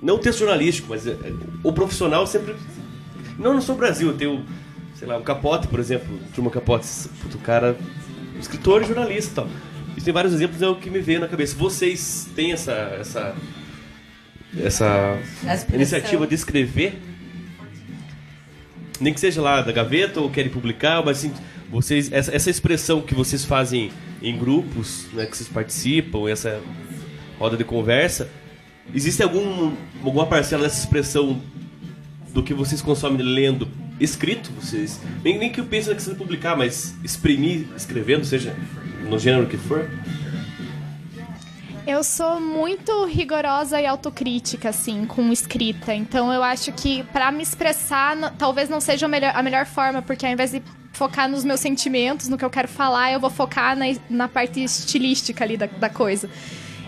Não o texto jornalístico, mas eh, o profissional sempre. Não, não só o Brasil, tem o. Sei lá, o Capote, por exemplo, Turma Capote, o cara. Escritor e jornalista e tal. Isso tem vários exemplos, é o que me veio na cabeça. Vocês têm essa. essa essa Aspiração. iniciativa de escrever nem que seja lá da gaveta ou querem publicar, mas assim, vocês essa, essa expressão que vocês fazem em grupos, né, que vocês participam, essa roda de conversa, existe algum alguma parcela dessa expressão do que vocês consomem lendo escrito, vocês nem, nem que eu pense questão de publicar, mas exprimir escrevendo, seja no gênero que for. Eu sou muito rigorosa e autocrítica, assim, com escrita. Então eu acho que pra me expressar talvez não seja a melhor, a melhor forma, porque ao invés de focar nos meus sentimentos, no que eu quero falar, eu vou focar na, na parte estilística ali da, da coisa.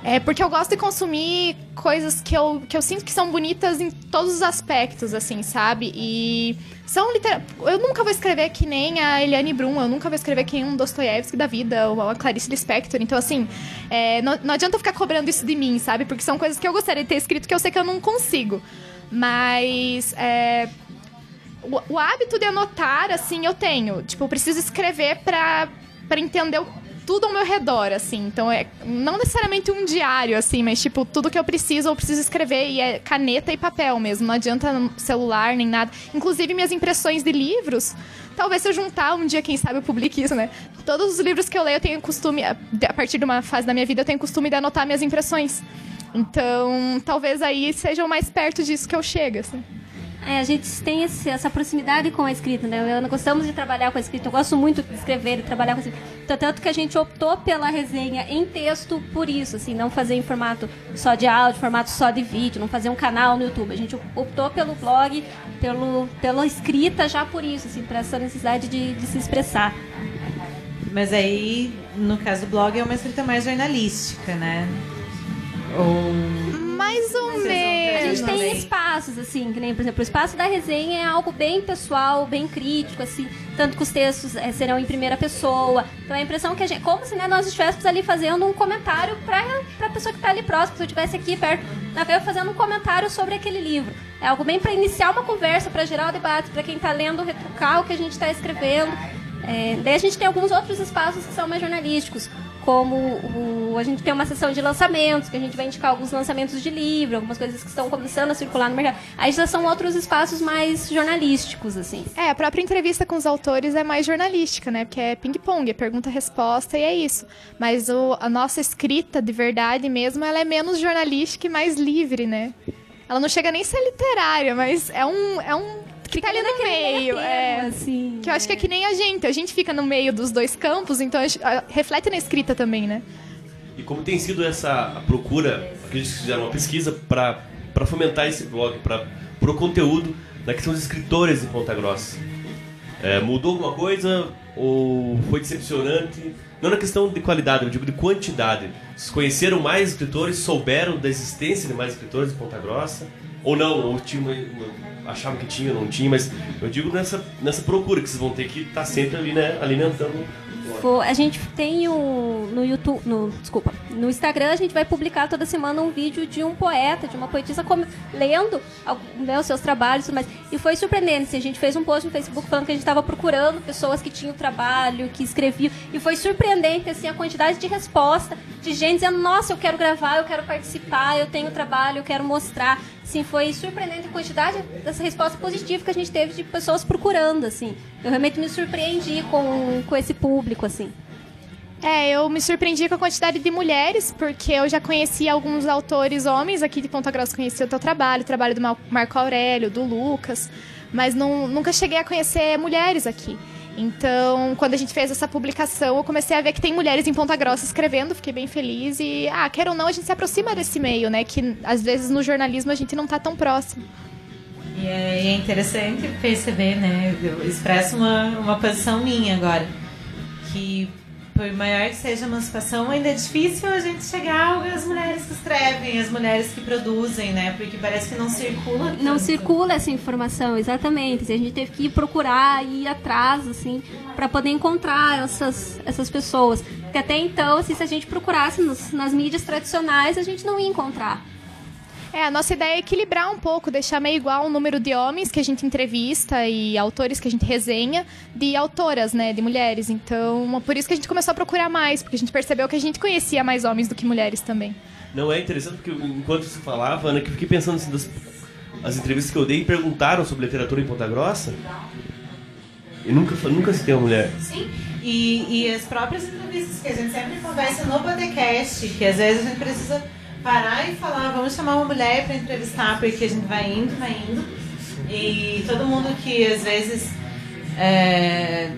É porque eu gosto de consumir coisas que eu, que eu sinto que são bonitas em todos os aspectos, assim, sabe? E são. Eu nunca vou escrever que nem a Eliane Brum, eu nunca vou escrever que nem um Dostoiévski da vida, ou a Clarice Lispector. Então, assim, é, não, não adianta eu ficar cobrando isso de mim, sabe? Porque são coisas que eu gostaria de ter escrito que eu sei que eu não consigo. Mas. é, o, o hábito de anotar, assim, eu tenho. Tipo, eu preciso escrever pra entender o- tudo ao meu redor, assim. Então, é não necessariamente um diário, assim, mas, tipo, tudo que eu preciso, eu preciso escrever. E é caneta e papel mesmo. Não adianta celular nem nada. Inclusive, minhas impressões de livros. Talvez se eu juntar um dia, quem sabe eu publique isso, né? Todos os livros que eu leio, eu tenho costume, a partir de uma fase da minha vida, eu tenho costume de anotar minhas impressões. Então, talvez aí seja o mais perto disso que eu chego, assim. É, a gente tem esse- essa proximidade com a escrita, né? Eu, gostamos de trabalhar com a escrita, eu gosto muito de escrever e trabalhar com a escrita. Então, tanto que a gente optou pela resenha em texto por isso, assim, não fazer em formato só de áudio, formato só de vídeo, não fazer um canal no YouTube. A gente optou pelo blog, pelo, pela escrita já por isso, assim, por essa necessidade de, de se expressar. Mas aí, no caso do blog, é uma escrita mais jornalística, né? Ou. Mais ou vão A menos. gente tem espaços, assim, que nem, por exemplo, o espaço da resenha é algo bem pessoal, bem crítico, assim, tanto que os textos eh, serão em primeira pessoa. Então a impressão que a gente. Como se né, nós estivéssemos ali fazendo um comentário pra, pra pessoa que tá ali próximo, se eu estivesse aqui perto na veia fazendo um comentário sobre aquele livro. É algo bem pra iniciar uma conversa, pra gerar o debate, pra quem tá lendo retrucar o que a gente tá escrevendo. É, daí a gente tem alguns outros espaços que são mais jornalísticos, como o- a gente tem uma sessão de lançamentos, que a gente vai indicar alguns lançamentos de livro, algumas coisas que estão começando a circular no mercado. Aí já são outros espaços mais jornalísticos, assim. É, a própria entrevista com os autores é mais jornalística, né? Porque é ping-pong, é pergunta-resposta e é isso. Mas o- a nossa escrita de verdade mesmo, ela é menos jornalística e mais livre, né? Ela não chega nem a ser literária, mas é um. É um que tá ali no meio. É, assim, que eu acho que é que nem a gente. A gente fica no meio dos dois campos, então a gente- a- reflete na escrita também, né? E como tem sido essa a procura, acredito que fizeram uma pesquisa para fomentar esse blog, para o conteúdo da questão dos escritores em Ponta Grossa. É, mudou alguma coisa ou foi decepcionante? Não na questão de qualidade, eu digo de quantidade. Vocês conheceram mais escritores, souberam da existência de mais escritores em Ponta Grossa? Ou não, ou tinha uma- achavam que tinha, não tinha, mas eu digo nessa, nessa procura que vocês vão ter que estar sempre ali, né, alimentando. O blog. Fo- A gente tem no YouTube, no, desculpa, no Instagram a gente vai publicar toda semana um vídeo de um poeta, de uma poetisa como- lendo né, os seus trabalhos, mas e foi surpreendente. assim, a gente fez um post no Facebook falando que a gente estava procurando pessoas que tinham trabalho, que escreviam, e foi surpreendente assim a quantidade de resposta de gente dizendo: Nossa, eu quero gravar, eu quero participar, eu tenho trabalho, eu quero mostrar. Sim, foi surpreendente a quantidade dessa resposta positiva que a gente teve de pessoas procurando, assim. Eu realmente me surpreendi com, com esse público, assim. É, eu me surpreendi com a quantidade de mulheres, porque eu já conheci alguns autores homens aqui de Ponta Grossa, conheci o teu trabalho, o trabalho do Mar- Marco Aurélio, do Lucas, mas não, nunca cheguei a conhecer mulheres aqui. Então, quando a gente fez essa publicação, eu comecei a ver que tem mulheres em Ponta Grossa escrevendo, fiquei bem feliz e, ah, quer ou não, a gente se aproxima desse meio, né? Que às vezes no jornalismo a gente não tá tão próximo. E é, e é interessante perceber, né? Eu expresso uma, uma posição minha agora. Que por maior que seja a emancipação, ainda é difícil a gente chegar às mulheres que escrevem, às mulheres que produzem, né? Porque parece que não circula. Não tanto. circula essa informação, exatamente. A gente teve que ir procurar, ir atrás, assim, para poder encontrar essas, essas pessoas. Porque até então, assim, se a gente procurasse nos- nas mídias tradicionais, a gente não ia encontrar. É, a nossa ideia é equilibrar um pouco, deixar meio igual o número de homens que a gente entrevista e autores que a gente resenha, de autoras, né, de mulheres. Então, por isso que a gente começou a procurar mais, porque a gente percebeu que a gente conhecia mais homens do que mulheres também. Não é interessante porque enquanto você falava, Ana, que eu fiquei pensando assim, das as entrevistas que eu dei perguntaram sobre literatura em Ponta Grossa. E nunca, nunca citei uma mulher. Sim. E, e as próprias entrevistas que a gente sempre conversa no podcast, que às vezes a gente precisa parar e falar, vamos chamar uma mulher para entrevistar, porque a gente vai indo, vai indo. E todo mundo que às vezes é,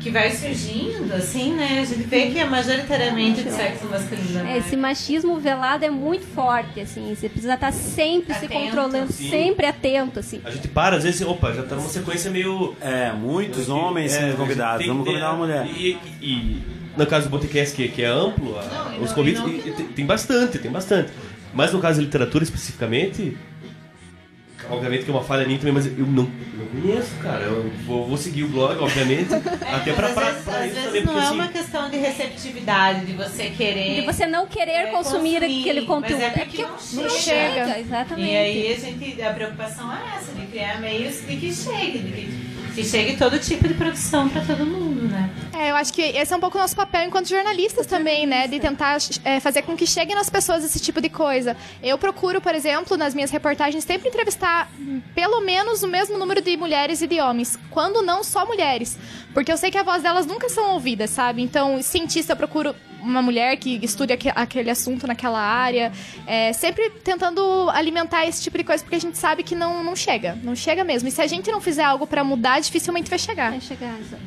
que vai surgindo, assim, né? A gente vê que é majoritariamente de sexo masculino. É, né? esse machismo velado é muito forte, assim. Você precisa estar sempre se Atento. controlando, Sim. sempre atento, assim. A gente para, às vezes, opa, já tá numa sequência meio. É, muitos homens É, sendo convidados. Vamos convidar uma mulher. E, e- no caso do podcast, que, que é amplo, a- Não, os não- convites, e não que não. tem, tem bastante, tem bastante. Mas no caso da literatura especificamente, obviamente que é uma falha minha também, mas eu não, não conheço, cara. Eu vou, vou seguir o blog, obviamente, até Mas pra, às pra, vezes, pra às isso vezes também, não porque é assim. uma questão de receptividade, de você querer. De você não querer É, consumir, consumir, aquele mas conteúdo. é porque não não chega. chega. Exatamente. E aí a gente, a preocupação é essa, de criar meios de que chegue, de que, que chegue todo tipo de produção para todo mundo, né? É, eu acho que esse é um pouco o nosso papel enquanto jornalistas também, né? De tentar é, fazer com que chegue nas pessoas esse tipo de coisa. Eu procuro, por exemplo, nas minhas reportagens, sempre entrevistar pelo menos o mesmo número de mulheres e de homens. Quando não só mulheres. Porque eu sei que a voz delas nunca são ouvidas, sabe? Então, cientista, eu procuro uma mulher que estude aque- aquele assunto naquela área. É, sempre tentando alimentar esse tipo de coisa, porque a gente sabe que não, não chega. Não chega mesmo. E se a gente não fizer algo pra mudar, dificilmente vai chegar. Vai chegar, exato.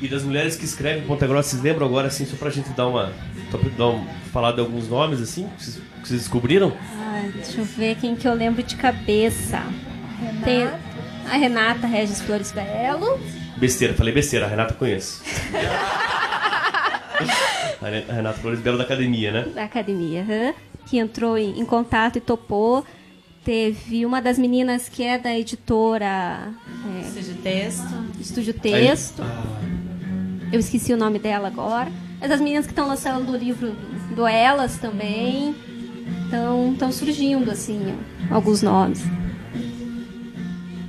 E das mulheres que escrevem em Ponta Grossa, vocês lembram agora, assim, só pra gente dar uma. Dar um, falar de alguns nomes, assim, que vocês, que vocês descobriram? Ai, deixa eu ver quem que eu lembro de cabeça. Tem a Renata Regis Flores Belo. Besteira, falei besteira, a Renata eu conheço. a Re- a Renata Flores Belo da academia, né? da academia, aham, que entrou em, em contato e topou. Teve uma das meninas que é da editora é, Seja texto. Estúdio Texto. Eu esqueci o nome dela agora. Mas as meninas que estão lançando o livro do Elas também. Estão surgindo, assim, alguns nomes.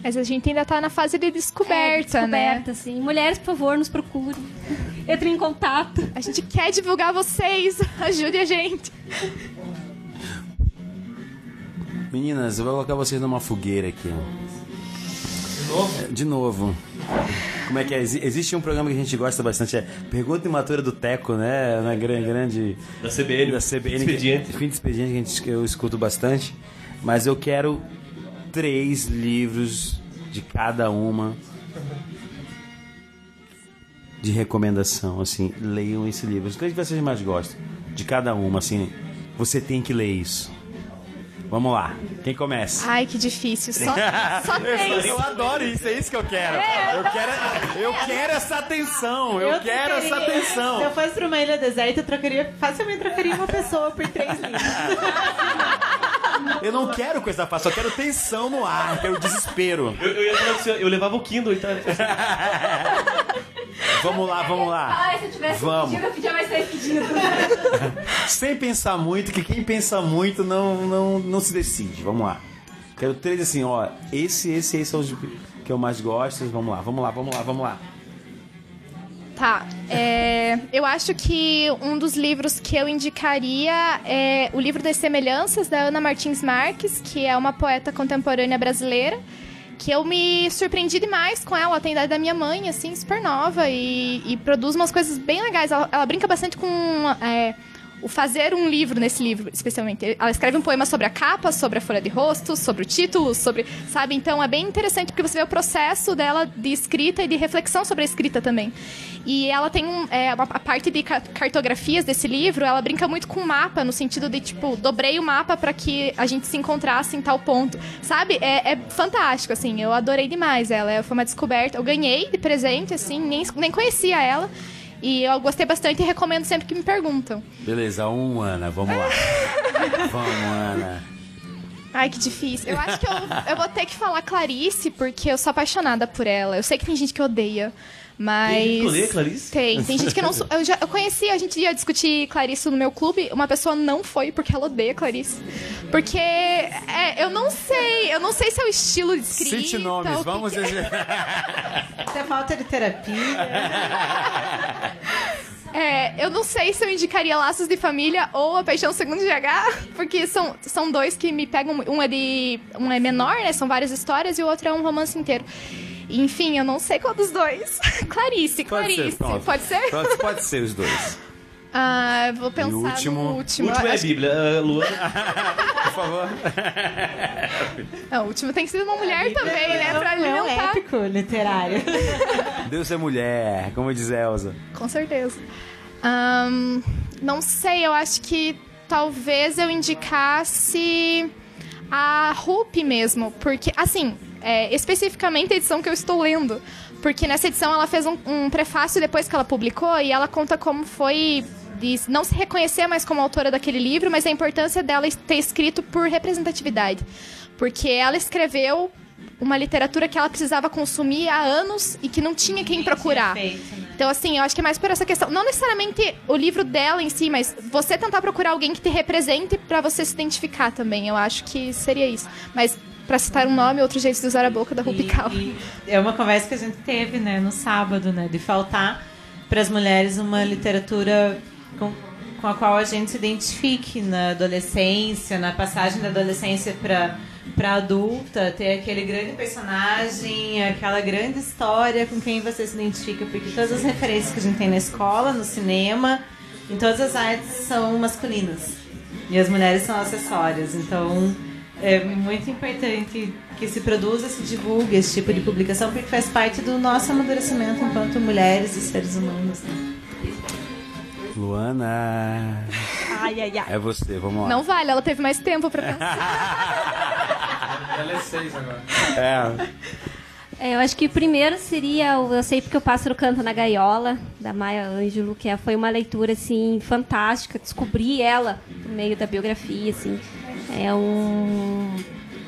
Mas a gente ainda tá na fase de descoberta, É, né? descoberta, sim. Mulheres, por favor, nos procurem. Entrem em contato. A gente quer divulgar vocês. Ajude a gente. Meninas, eu vou colocar vocês numa fogueira aqui. De novo? De novo. Como é que é? Exi- Existe um programa que a gente gosta bastante, é Pergunta e Matura do Teco, né? Na grande, grande Da CBN. da CBN. Expediente. Que, fim de expediente que, a gente, que eu escuto bastante. Mas eu quero três livros de cada uma de recomendação, assim, leiam esse livro. Os que vocês mais gostam, de cada uma, assim, você tem que ler isso. Vamos lá, quem começa? Ai, que difícil. Só, só três. Eu adoro isso, é isso que eu quero. Eu quero, eu quero essa atenção, eu, quero essa trocaria- atenção. Se eu fosse pra uma ilha deserta, eu trocaria, facilmente trocaria uma pessoa por três livros. Eu não quero coisa fácil, eu quero tensão no ar, eu quero desespero. Eu, eu ia falar assim, eu levava o Kindle, então. Vamos lá, vamos lá. Ai, se eu tivesse Vamos. pedido, eu pedia mais três pedidos. Sem pensar muito, que quem pensa muito não, não, não se decide. Vamos lá. Quero três assim, ó. Esse, esse, esse são os que eu mais gosto. Vamos lá, vamos lá, vamos lá, vamos lá. Tá. é, eu acho que um dos livros que eu indicaria é o livro das semelhanças da Ana Martins Marques, que é uma poeta contemporânea brasileira. Que eu me surpreendi demais com ela. Tem idade da minha mãe, assim, super nova. E, e produz umas coisas bem legais. Ela, ela brinca bastante com é, o fazer um livro nesse livro, especialmente. Ela escreve um poema sobre a capa, sobre a folha de rosto, sobre o título, sobre. Sabe? Então é bem interessante porque você vê o processo dela de escrita e de reflexão sobre a escrita também. E ela tem um, é, a parte de ca- cartografias desse livro, ela brinca muito com o mapa, no sentido de, tipo, dobrei o mapa para que a gente se encontrasse em tal ponto. Sabe? É, é fantástico, assim. Eu adorei demais ela. Foi uma descoberta. Eu ganhei de presente, assim, nem, nem conhecia ela. E eu gostei bastante e recomendo sempre que me perguntam. Beleza, um, Ana, vamos lá. vamos, Ana. Ai, que difícil. Eu acho que eu, eu vou ter que falar Clarice, porque eu sou apaixonada por ela. Eu sei que tem gente que odeia, mas... Tem gente que odeia Clarice? Tem. Tem gente que não... Eu, já, eu conheci, a gente ia discutir Clarice no meu clube, uma pessoa não foi porque ela odeia Clarice. Porque é, eu não sei, eu não sei se é o estilo de escrita... Cite nomes, que vamos... que é. Isso é falta de terapia. É, eu não sei se eu indicaria Laços de Família ou A Paixão Segundo GH, porque são, são dois que me pegam. Um é de. Um é menor, né? São várias histórias, e o outro é um romance inteiro. Enfim, eu não sei qual dos dois. Clarice, Pode Clarice. ser. Pode ser? Pode, pode ser os dois. Ah, vou pensar E o último? no O último. último é a Bíblia. Ah, Luana. Por favor. Não, o último tem que ser uma mulher também, né? Pra é um alimentar. épico literário. Deus é mulher, como diz Elza. Com certeza. Ahn, não sei, eu acho que talvez eu indicasse a Rupi mesmo, porque, assim, é, especificamente a edição que eu estou lendo, porque nessa edição ela fez um, um prefácio depois que ela publicou e ela conta como foi não se reconhecer mais como autora daquele livro, mas a importância dela ter escrito por representatividade, porque ela escreveu uma literatura que ela precisava consumir há anos e que não tinha quem procurar. Né? Então, assim, eu acho que é mais por essa questão. Não necessariamente o livro dela em si, mas você tentar procurar alguém que te represente pra você se identificar também. Eu acho que seria isso. Mas, pra citar um nome, outro jeito de usar a boca da E- e é uma conversa que a gente teve, né, no sábado, né, de faltar para as mulheres uma literatura com, com a qual a gente se identifique na adolescência, na passagem da adolescência para para adulta, ter aquele grande personagem, aquela grande história com quem você se identifica, porque todas as referências que a gente tem na escola, no cinema, em todas as artes são masculinas. E as mulheres são acessórias. Então, é muito importante que se produza, se divulgue esse tipo de publicação, porque faz parte do nosso amadurecimento enquanto mulheres e seres humanos. né? Luana. Ai, ai, ai. É você, vamos lá. Não vale, ela teve mais tempo pra pensar. Ela é seis agora. É. É, eu acho que o primeiro seria o Eu Sei Porque o Pássaro Canta na Gaiola, da Maya Angelou, que é- foi uma leitura, assim, fantástica. Descobri ela no meio da biografia, assim. É um...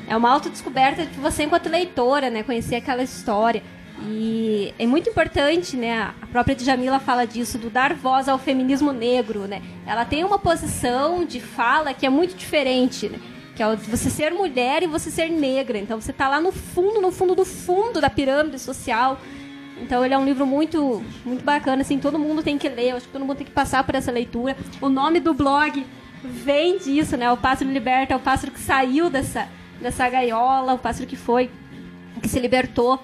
É uma autodescoberta de você enquanto leitora, né? Conhecer aquela história. E é muito importante, né? A própria Djamila fala disso, do dar voz ao feminismo negro, né? Ela tem uma posição de fala que é muito diferente, né? que é você ser mulher e você ser negra. Então você tá lá no fundo, no fundo do fundo da pirâmide social. Então ele é um livro muito, muito bacana, assim, todo mundo tem que ler, acho que todo mundo tem que passar por essa leitura. O nome do blog vem disso, né? O pássaro liberta, é o pássaro que saiu dessa, dessa gaiola, o pássaro que foi, que se libertou.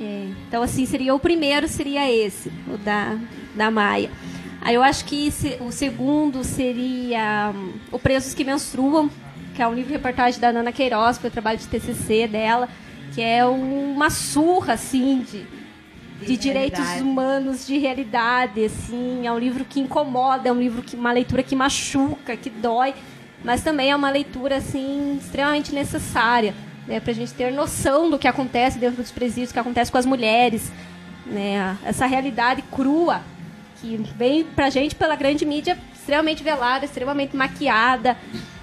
É, então, assim, seria o primeiro seria esse, o da, da Maia. Aí eu acho que o segundo seria hum, O Presos que Menstruam, que é um livro de reportagem da Nana Queiroz, que foi o trabalho de TCC dela, que é uma surra, assim, de, de direitos realidade. humanos, de realidade, assim. É um livro que incomoda, é um livro que uma leitura que machuca, que dói, mas também é uma leitura assim extremamente necessária, né, para a gente ter noção do que acontece dentro dos presídios, o que acontece com as mulheres, né, essa realidade crua que vem pra gente pela grande mídia extremamente velada, extremamente maquiada.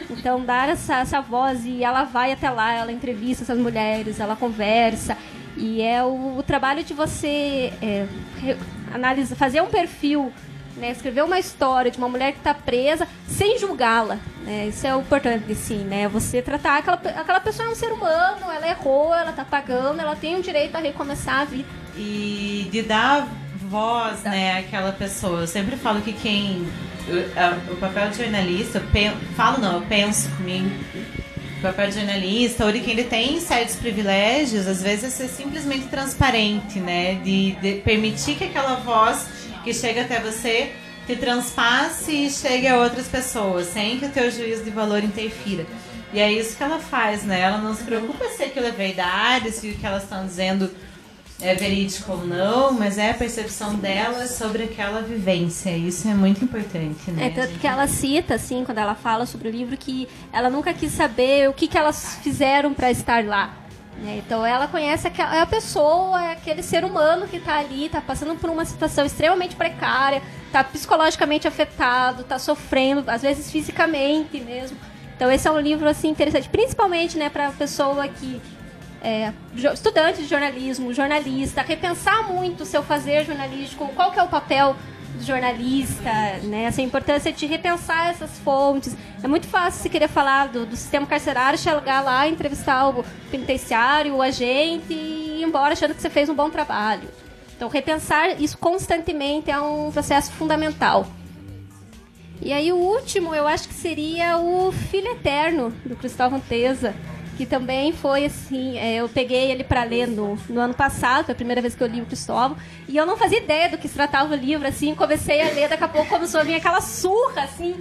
Então, dar essa, essa voz e ela vai até lá, ela entrevista essas mulheres, ela conversa. E é o, o trabalho de você é, re- analisa, fazer um perfil, né, escrever uma história de uma mulher que está presa sem julgá-la. Né, isso é o importante, assim, né? Você tratar aquela, aquela pessoa é um ser humano, ela errou, ela está pagando, ela tem o direito a recomeçar a vida. e de dar voz, né, àquela pessoa. Eu sempre falo que quem o, papel de jornalista, eu pen- falo não, eu penso comigo. Papel de jornalista ou de quem ele tem certos privilégios, às vezes é ser simplesmente transparente, né, de, de permitir que aquela voz que chega até você te transpasse e chegue a outras pessoas, sem que o teu juízo de valor interfira. E é isso que ela faz, né? Ela não se preocupa se aquilo é verdade, se o que elas estão dizendo é verídico ou não, mas é a percepção dela sobre aquela vivência. Isso é muito importante, né? É, tanto que ela cita, assim, quando ela fala sobre o livro, que ela nunca quis saber o que, que elas fizeram para estar lá. né? Então ela conhece aquela, é a pessoa, é aquele ser humano que está ali, está passando por uma situação extremamente precária, está psicologicamente afetado, está sofrendo, às vezes fisicamente mesmo. Então esse é um livro assim interessante, principalmente, né, para a pessoa que é, estudante de jornalismo, jornalista, repensar muito o seu fazer jornalístico, qual que é o papel do jornalista, né? Essa importância de repensar essas fontes. É muito fácil se querer falar do, do sistema carcerário, chegar lá, entrevistar o penitenciário, o agente e ir embora achando que você fez um bom trabalho. Então, repensar isso constantemente é um processo fundamental. E aí o último, eu acho que seria o Filho Eterno, do Cristóvão Teza, que também foi assim, é, eu peguei ele para ler no, no ano passado, foi a primeira vez que eu li o Cristóvão, e eu não fazia ideia do que se tratava o livro, assim, comecei a ler, daqui a pouco começou a vir aquela surra, assim,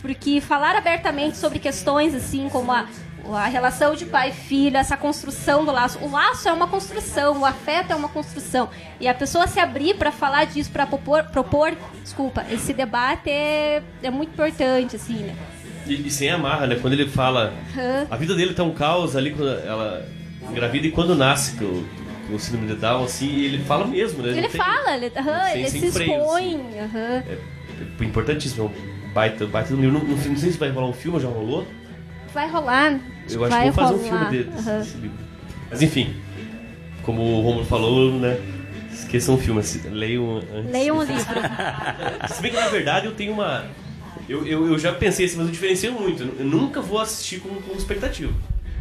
porque falar abertamente sobre questões assim como a, a relação de pai e filho, essa construção do laço. O laço é uma construção, o afeto é uma construção. E a pessoa se abrir para falar disso, para propor, propor, desculpa, esse debate é, é muito importante, assim, né? E, e sem amarra, né? Quando ele fala. Aham. A vida dele tá um caos ali quando ela engravida e quando nasce com, com o síndrome de Down, assim, ele fala mesmo, né? Ele Não tem- fala, ele, sem- ele sem se freio, expõe. aham. É importantíssimo, é um baita, baita do livro. Não, não, sei- se vai rolar um filme, já rolou. Vai rolar. Eu acho vai que vou fazer um rolar. filme desse, aham. desse livro. Mas enfim, como o Romulo falou, né? Esqueçam o filme, assim, leiam antes. Leiam o livro. Se bem que na verdade eu tenho uma. Eu, eu, eu já pensei assim, mas eu diferencio muito. Eu nunca vou assistir com, com expectativa.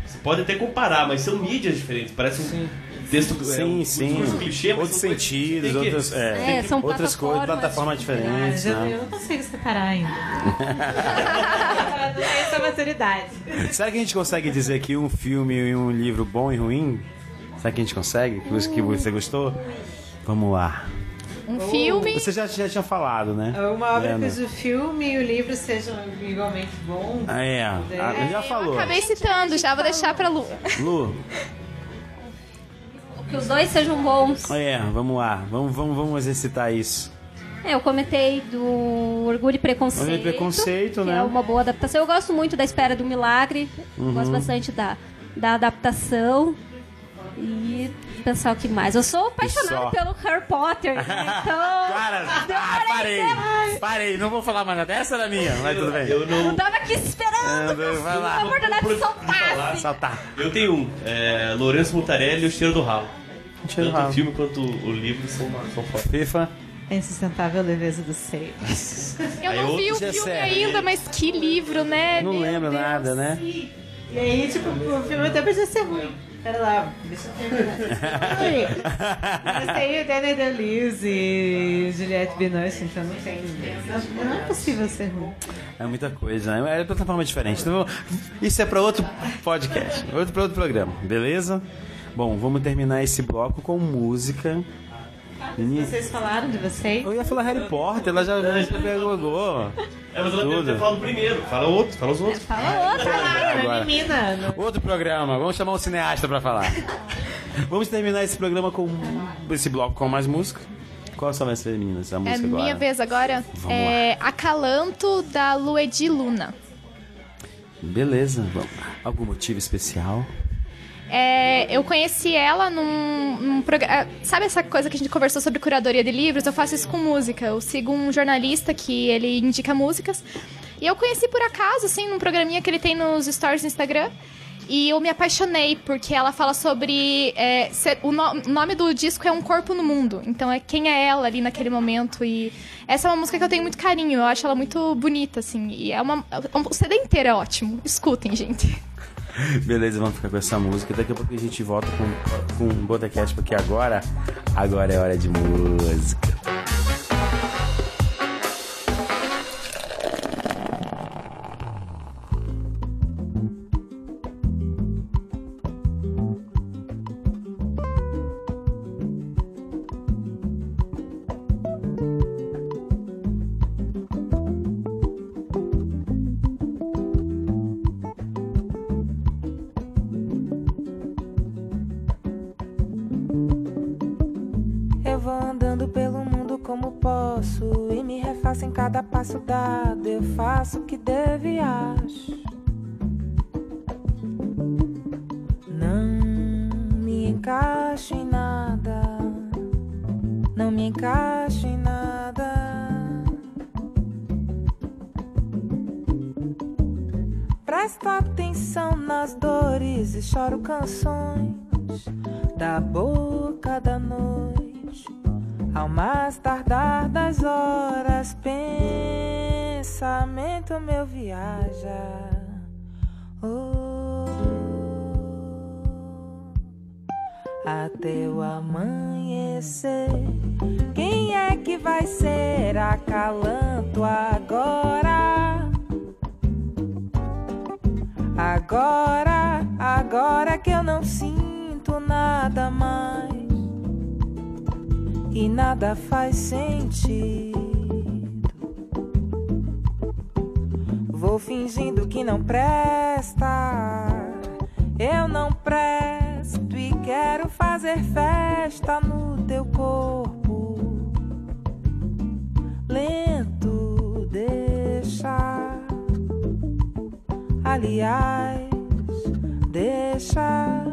Você pode até comparar, mas são mídias diferentes. Parece um texto. é, Sim, um sim. clichê, mas outros sentidos, que- outras, é, É, são outras coisas, plataformas diferentes. eu, né? eu não consigo separar ainda. essa maturidade. Será que a gente consegue dizer que um filme e um livro bom e ruim? Será que a gente consegue? Que você gostou? Vamos lá. Um filme. Você já, já tinha falado, né? Uma obra Leandro? cujo filme e o livro sejam igualmente bons. Ah, é. Ah, já falou. Acabei citando, já vou deixar pra Lu. Lu, Que os dois sejam bons. é, vamos lá. Vamos, vamos, vamos exercitar isso. É, eu comentei do Orgulho e Preconceito. Orgulho e Preconceito, que né? É uma boa adaptação. Eu gosto muito da Espera do Milagre. Uhum. Gosto bastante da, da adaptação. E pensar o que mais. Eu sou apaixonada pelo Harry Potter. né? Então. Cara, ah, parei. Parei, não vou falar mais nada. Essa era minha, mas tudo bem. Eu Eu não. tava aqui esperando É, vai lá. a oportunidade de soltar. Saltar. Eu tenho um. É, Lourenço Mutarelli e o Cheiro do Ralo. Cheiro do Tanto Ralo. o filme quanto o livro são, são fortes. FIFA. A insustentável leveza do ser. Eu Aí não vi o outro filme ainda, mas que livro, né? Não Meu lembro Deus. nada, né? E aí, tipo, o filme até precisa ser ruim. Pera lá, deixa eu terminar. Mas tem o Daniel Day-Lewis e Juliette Binoche, então não tem... Não é possível ser ruim. É muita coisa, né? é plataforma diferente. Então, isso é para outro podcast, outro para outro programa, beleza? Bom, vamos terminar esse bloco com música. Menina, Vocês falaram de vocês? eu ia falar Harry Potter, ela já, já pegou. É, mas ela deve ter falado primeiro. Fala outro, fala os outros. Fala outra. Agora. É menina. Outro programa, vamos chamar um cineasta pra falar. vamos terminar esse programa com esse bloco com mais música. Qual só vai ser, meninas? A É música minha agora? vez agora. Vamos é Acalanto da Luedi Luna. Beleza, vamos. Algum motivo especial? É, eu conheci ela num, num programa. Sabe essa coisa que a gente conversou sobre curadoria de livros? Eu faço isso com música. Eu sigo um jornalista que ele indica músicas. E eu conheci por acaso, assim, num programinha que ele tem nos stories no Instagram. E eu me apaixonei, porque ela fala sobre. é, ser- o, no- o nome do disco é Um Corpo no Mundo. Então é quem é ela ali naquele momento. E essa é uma música que eu tenho muito carinho. Eu acho ela muito bonita, assim. E é uma. O CD inteiro é ótimo. Escutem, gente. Beleza, vamos ficar com essa música. Daqui a pouco a gente volta com, com um Botecast, porque agora, agora é hora de música. Passo dado. Eu faço o que devo e acho. Não me encaixo em nada. Não me encaixo em nada. Presta atenção nas dores e choro canções até o amanhecer. Quem é que vai ser acalanto agora? Agora, agora que eu não sinto nada mais e nada faz sentido. Vou fingindo que não presta, corpo. Lento, deixa. Aliás, deixa.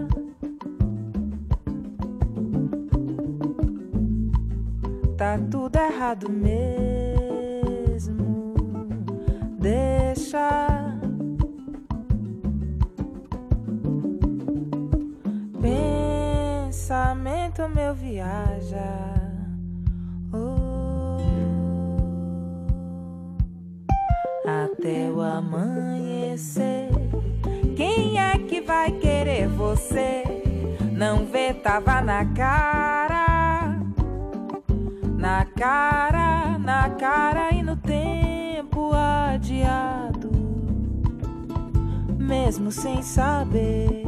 Tá tudo errado mesmo. Deixa. Meu viaja. Oh. até o amanhecer. Quem é que vai querer você? Não vê, tava na cara, na cara, na cara e no tempo adiado, mesmo sem saber.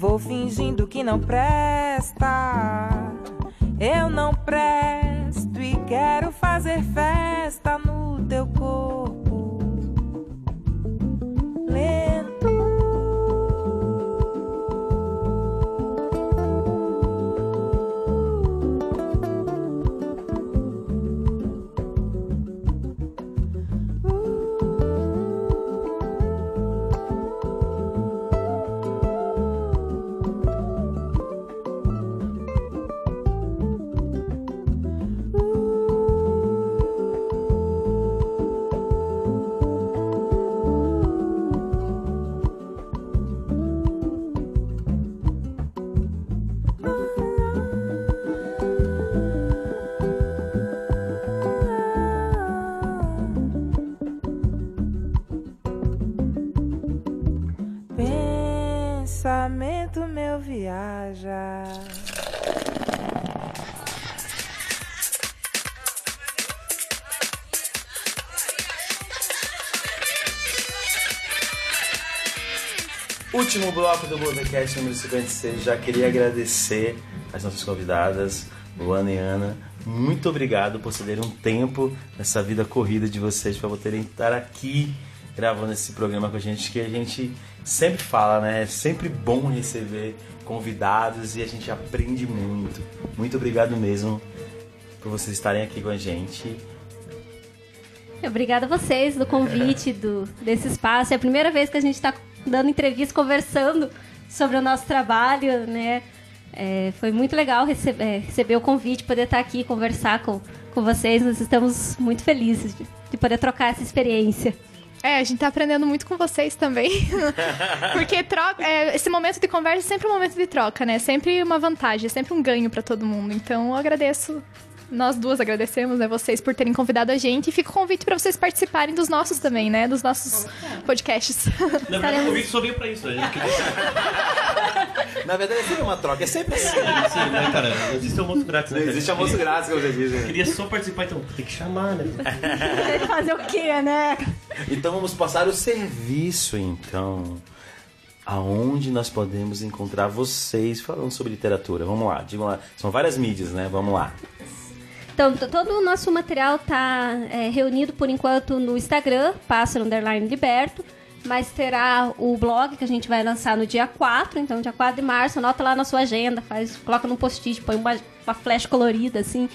Vou fingindo que não presta. Eu não presto e quero fazer festa no teu corpo. Último bloco do Botecast número 56. Já queria agradecer as nossas convidadas, Luana e Ana. Muito obrigado por cederem um tempo nessa vida corrida de vocês para poderem estar aqui gravando esse programa com a gente, que a gente sempre fala, né? É sempre bom receber convidados e a gente aprende muito. Muito obrigado mesmo por vocês estarem aqui com a gente. Obrigada a vocês do convite do, desse espaço. É a primeira vez que a gente está dando entrevista, conversando sobre o nosso trabalho, né? É, foi muito legal receber, é, receber o convite, poder estar aqui conversar com, com vocês. Nós estamos muito felizes de, de poder trocar essa experiência. É, a gente tá aprendendo muito com vocês também. Porque troca, é, esse momento de conversa é sempre um momento de troca, né? Sempre uma vantagem, é sempre um ganho para todo mundo. Então eu agradeço. Nós duas agradecemos, né, vocês por terem convidado a gente e fica o convite para vocês participarem dos nossos também, né, dos nossos podcasts. Na verdade, o convite só veio pra isso, né? A gente queria- Na verdade, é sempre uma troca, é sempre assim. Sim, né, cara? Existe almoço grátis, né? Cara? existe almoço grátis, como você diz. né? Queria só participar, então tem que chamar, né? Fazer o quê, né? Então vamos passar o serviço, então. Aonde nós podemos encontrar vocês falando sobre literatura? Vamos lá, digam lá. São várias mídias, né? Vamos lá. Então, todo o nosso material está reunido por enquanto no Instagram, Pássaro Underline Liberto, mas terá o blog que a gente vai lançar no dia 4, então dia 4 de março, anota lá na sua agenda, faz, coloca num post-it, põe uma, uma flash colorida, assim.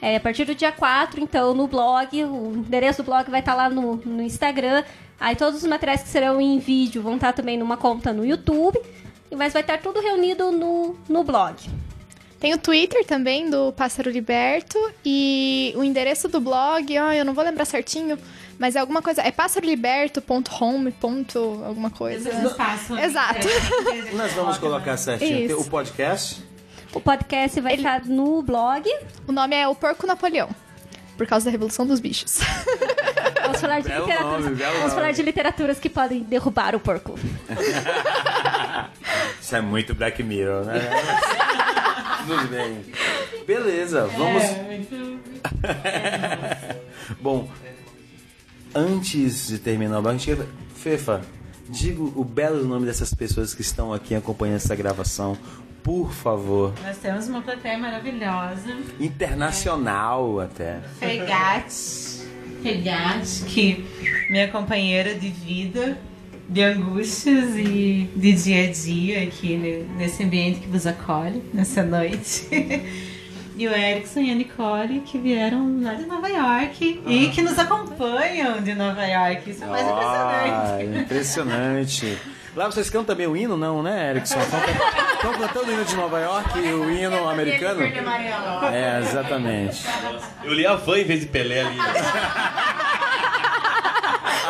É, a partir do dia 4, então, no blog, o endereço do blog vai estar lá no, no Instagram. Aí todos os materiais que serão em vídeo vão estar também numa conta no YouTube, mas vai estar tudo reunido no, no blog. Tem o Twitter também do Pássaro Liberto e o endereço do blog, ó, eu não vou lembrar certinho, mas é alguma coisa, é pássaroliberto.home. ponto alguma coisa. espaço. Exato. Nós vamos colocar certinho Isso. o podcast. O podcast vai estar no blog. O nome é O Porco Napoleão, por causa da Revolução dos Bichos. Vamos falar de Belo literaturas. nome, vamos nome. falar de literaturas que podem derrubar o porco. Isso é muito Black Mirror, né? Tudo bem. Beleza, vamos. Bom, antes de terminar o quer- Fefa, diga o belo nome dessas pessoas que estão aqui acompanhando essa gravação, por favor. Nós temos uma plateia maravilhosa. Internacional até. Fegate. Fegate, que minha companheira de vida, de angústias e de dia a dia aqui ne- nesse ambiente que vos acolhe nessa noite. E o Erickson e a Nicole, que vieram lá de Nova York e que nos acompanham de Nova York. Isso é mais Ah, impressionante. impressionante. Lá vocês cantam também o hino, não, né, Erickson? Estão cantando o hino de Nova York e o hino americano? É, exatamente. Eu li a van em vez de Pelé ali.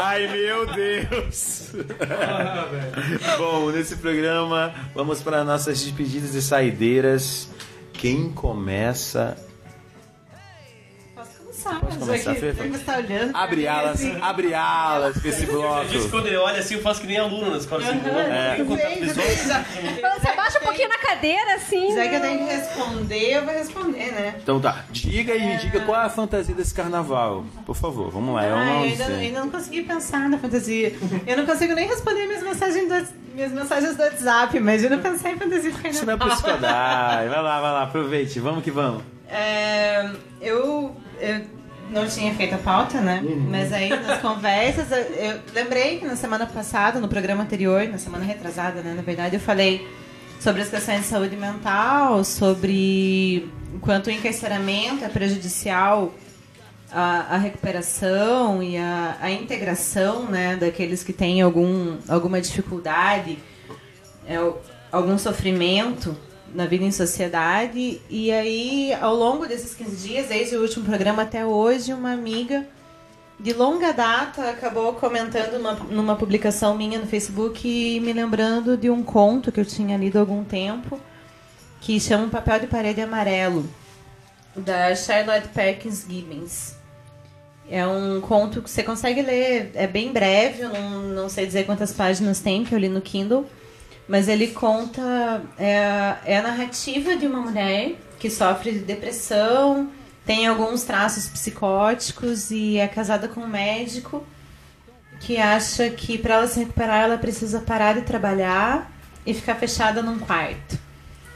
Ai, meu Deus! Bom, nesse programa vamos para nossas despedidas e saideiras. Quem começa? Posso Posso começar? Você tá olhando? pra Abre alas, assim. abre alas pra esse bloco. quando ele olha assim, eu faço que nem aluno na escola assim. É. Contato visual. Você abaixa um pouquinho na cadeira, assim. Já que eu tenho que responder, eu vou responder, né? Então tá, diga e diga qual é a fantasia desse carnaval. Por favor, vamos lá, eu Ah, não eu ainda, sei. ainda não consegui pensar na fantasia. Eu não consigo nem responder minhas mensagens do, minhas mensagens do WhatsApp, mas eu não pensei em fantasia do Isso não é carnaval. isso que eu dar. Vai lá, vai lá, aproveite, vamos que vamos. É, eu, eu não tinha feito a pauta, né? Mas aí nas conversas, eu, eu lembrei que na semana passada, no programa anterior, na semana retrasada, né? Na verdade, eu falei sobre as questões de saúde mental, sobre o quanto o encarceramento é prejudicial à, à recuperação e à, à integração, né? Daqueles que têm algum, alguma dificuldade, é, algum sofrimento na vida em sociedade. E aí, ao longo desses 15 dias, desde o último programa até hoje, uma amiga de longa data acabou comentando uma, numa publicação minha no Facebook e me lembrando de um conto que eu tinha lido há algum tempo, que chama Papel de Parede Amarelo, da Charlotte Perkins Gibbons. É um conto que você consegue ler, é bem breve, eu não, não sei dizer quantas páginas tem, que eu li no Kindle. Mas ele conta. É, é a narrativa de uma mulher que sofre de depressão, tem alguns traços psicóticos e é casada com um médico que acha que para ela se recuperar ela precisa parar de trabalhar e ficar fechada num quarto.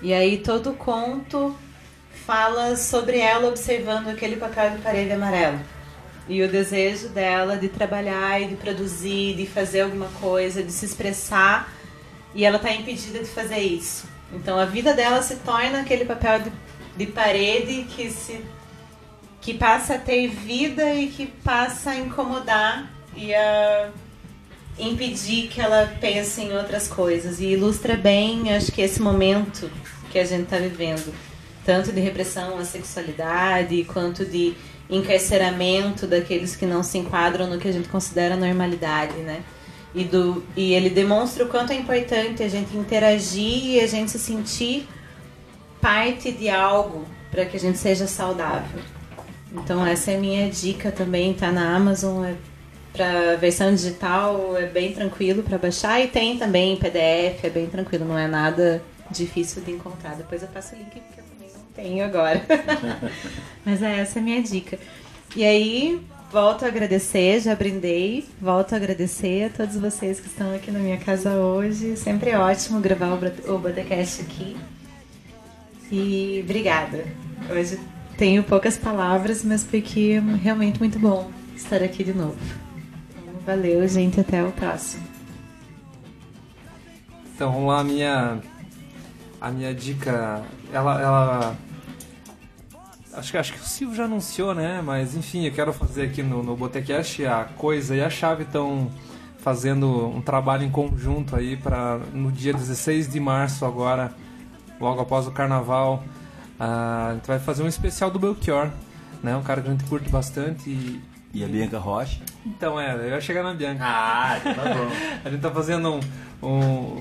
E aí todo o conto fala sobre ela observando aquele papel de parede amarelo. E o desejo dela de trabalhar e de produzir, de fazer alguma coisa, de se expressar, e ela está impedida de fazer isso. Então a vida dela se torna aquele papel de, de parede que se que passa a ter vida e que passa a incomodar e a impedir que ela pense em outras coisas. E ilustra bem, acho que esse momento que a gente está vivendo, tanto de repressão à sexualidade quanto de encarceramento daqueles que não se enquadram no que a gente considera normalidade, né? E, do, e ele demonstra o quanto é importante a gente interagir e a gente se sentir parte de algo para que a gente seja saudável. Então essa é a minha dica também, tá na Amazon, é para versão digital é bem tranquilo para baixar e tem também em PDF, é bem tranquilo, não é nada difícil de encontrar. Depois eu passo o link porque eu também não tenho agora. Mas é essa a minha dica. E aí, volto a agradecer, já brindei, volto a agradecer a todos vocês que estão aqui na minha casa hoje. Sempre é ótimo gravar o, Bodacast aqui. E obrigada. Hoje tenho poucas palavras, mas porque é realmente muito bom estar aqui de novo. Então, valeu, gente. Até o próximo. Então, vamos lá, a minha, a minha dica, ela, ela acho que, acho que o Silvio já anunciou, né? Mas enfim, eu quero fazer aqui no, no Botecast a Coisa e a Chave estão fazendo um trabalho em conjunto aí para no dia 16 de março agora, logo após o carnaval, a gente vai fazer um especial do Belchior, né? Um cara que a gente curte bastante e, E a Bianca Rocha? então, é, eu ia chegar na Bianca. Ah, tá bom. A gente tá fazendo um. um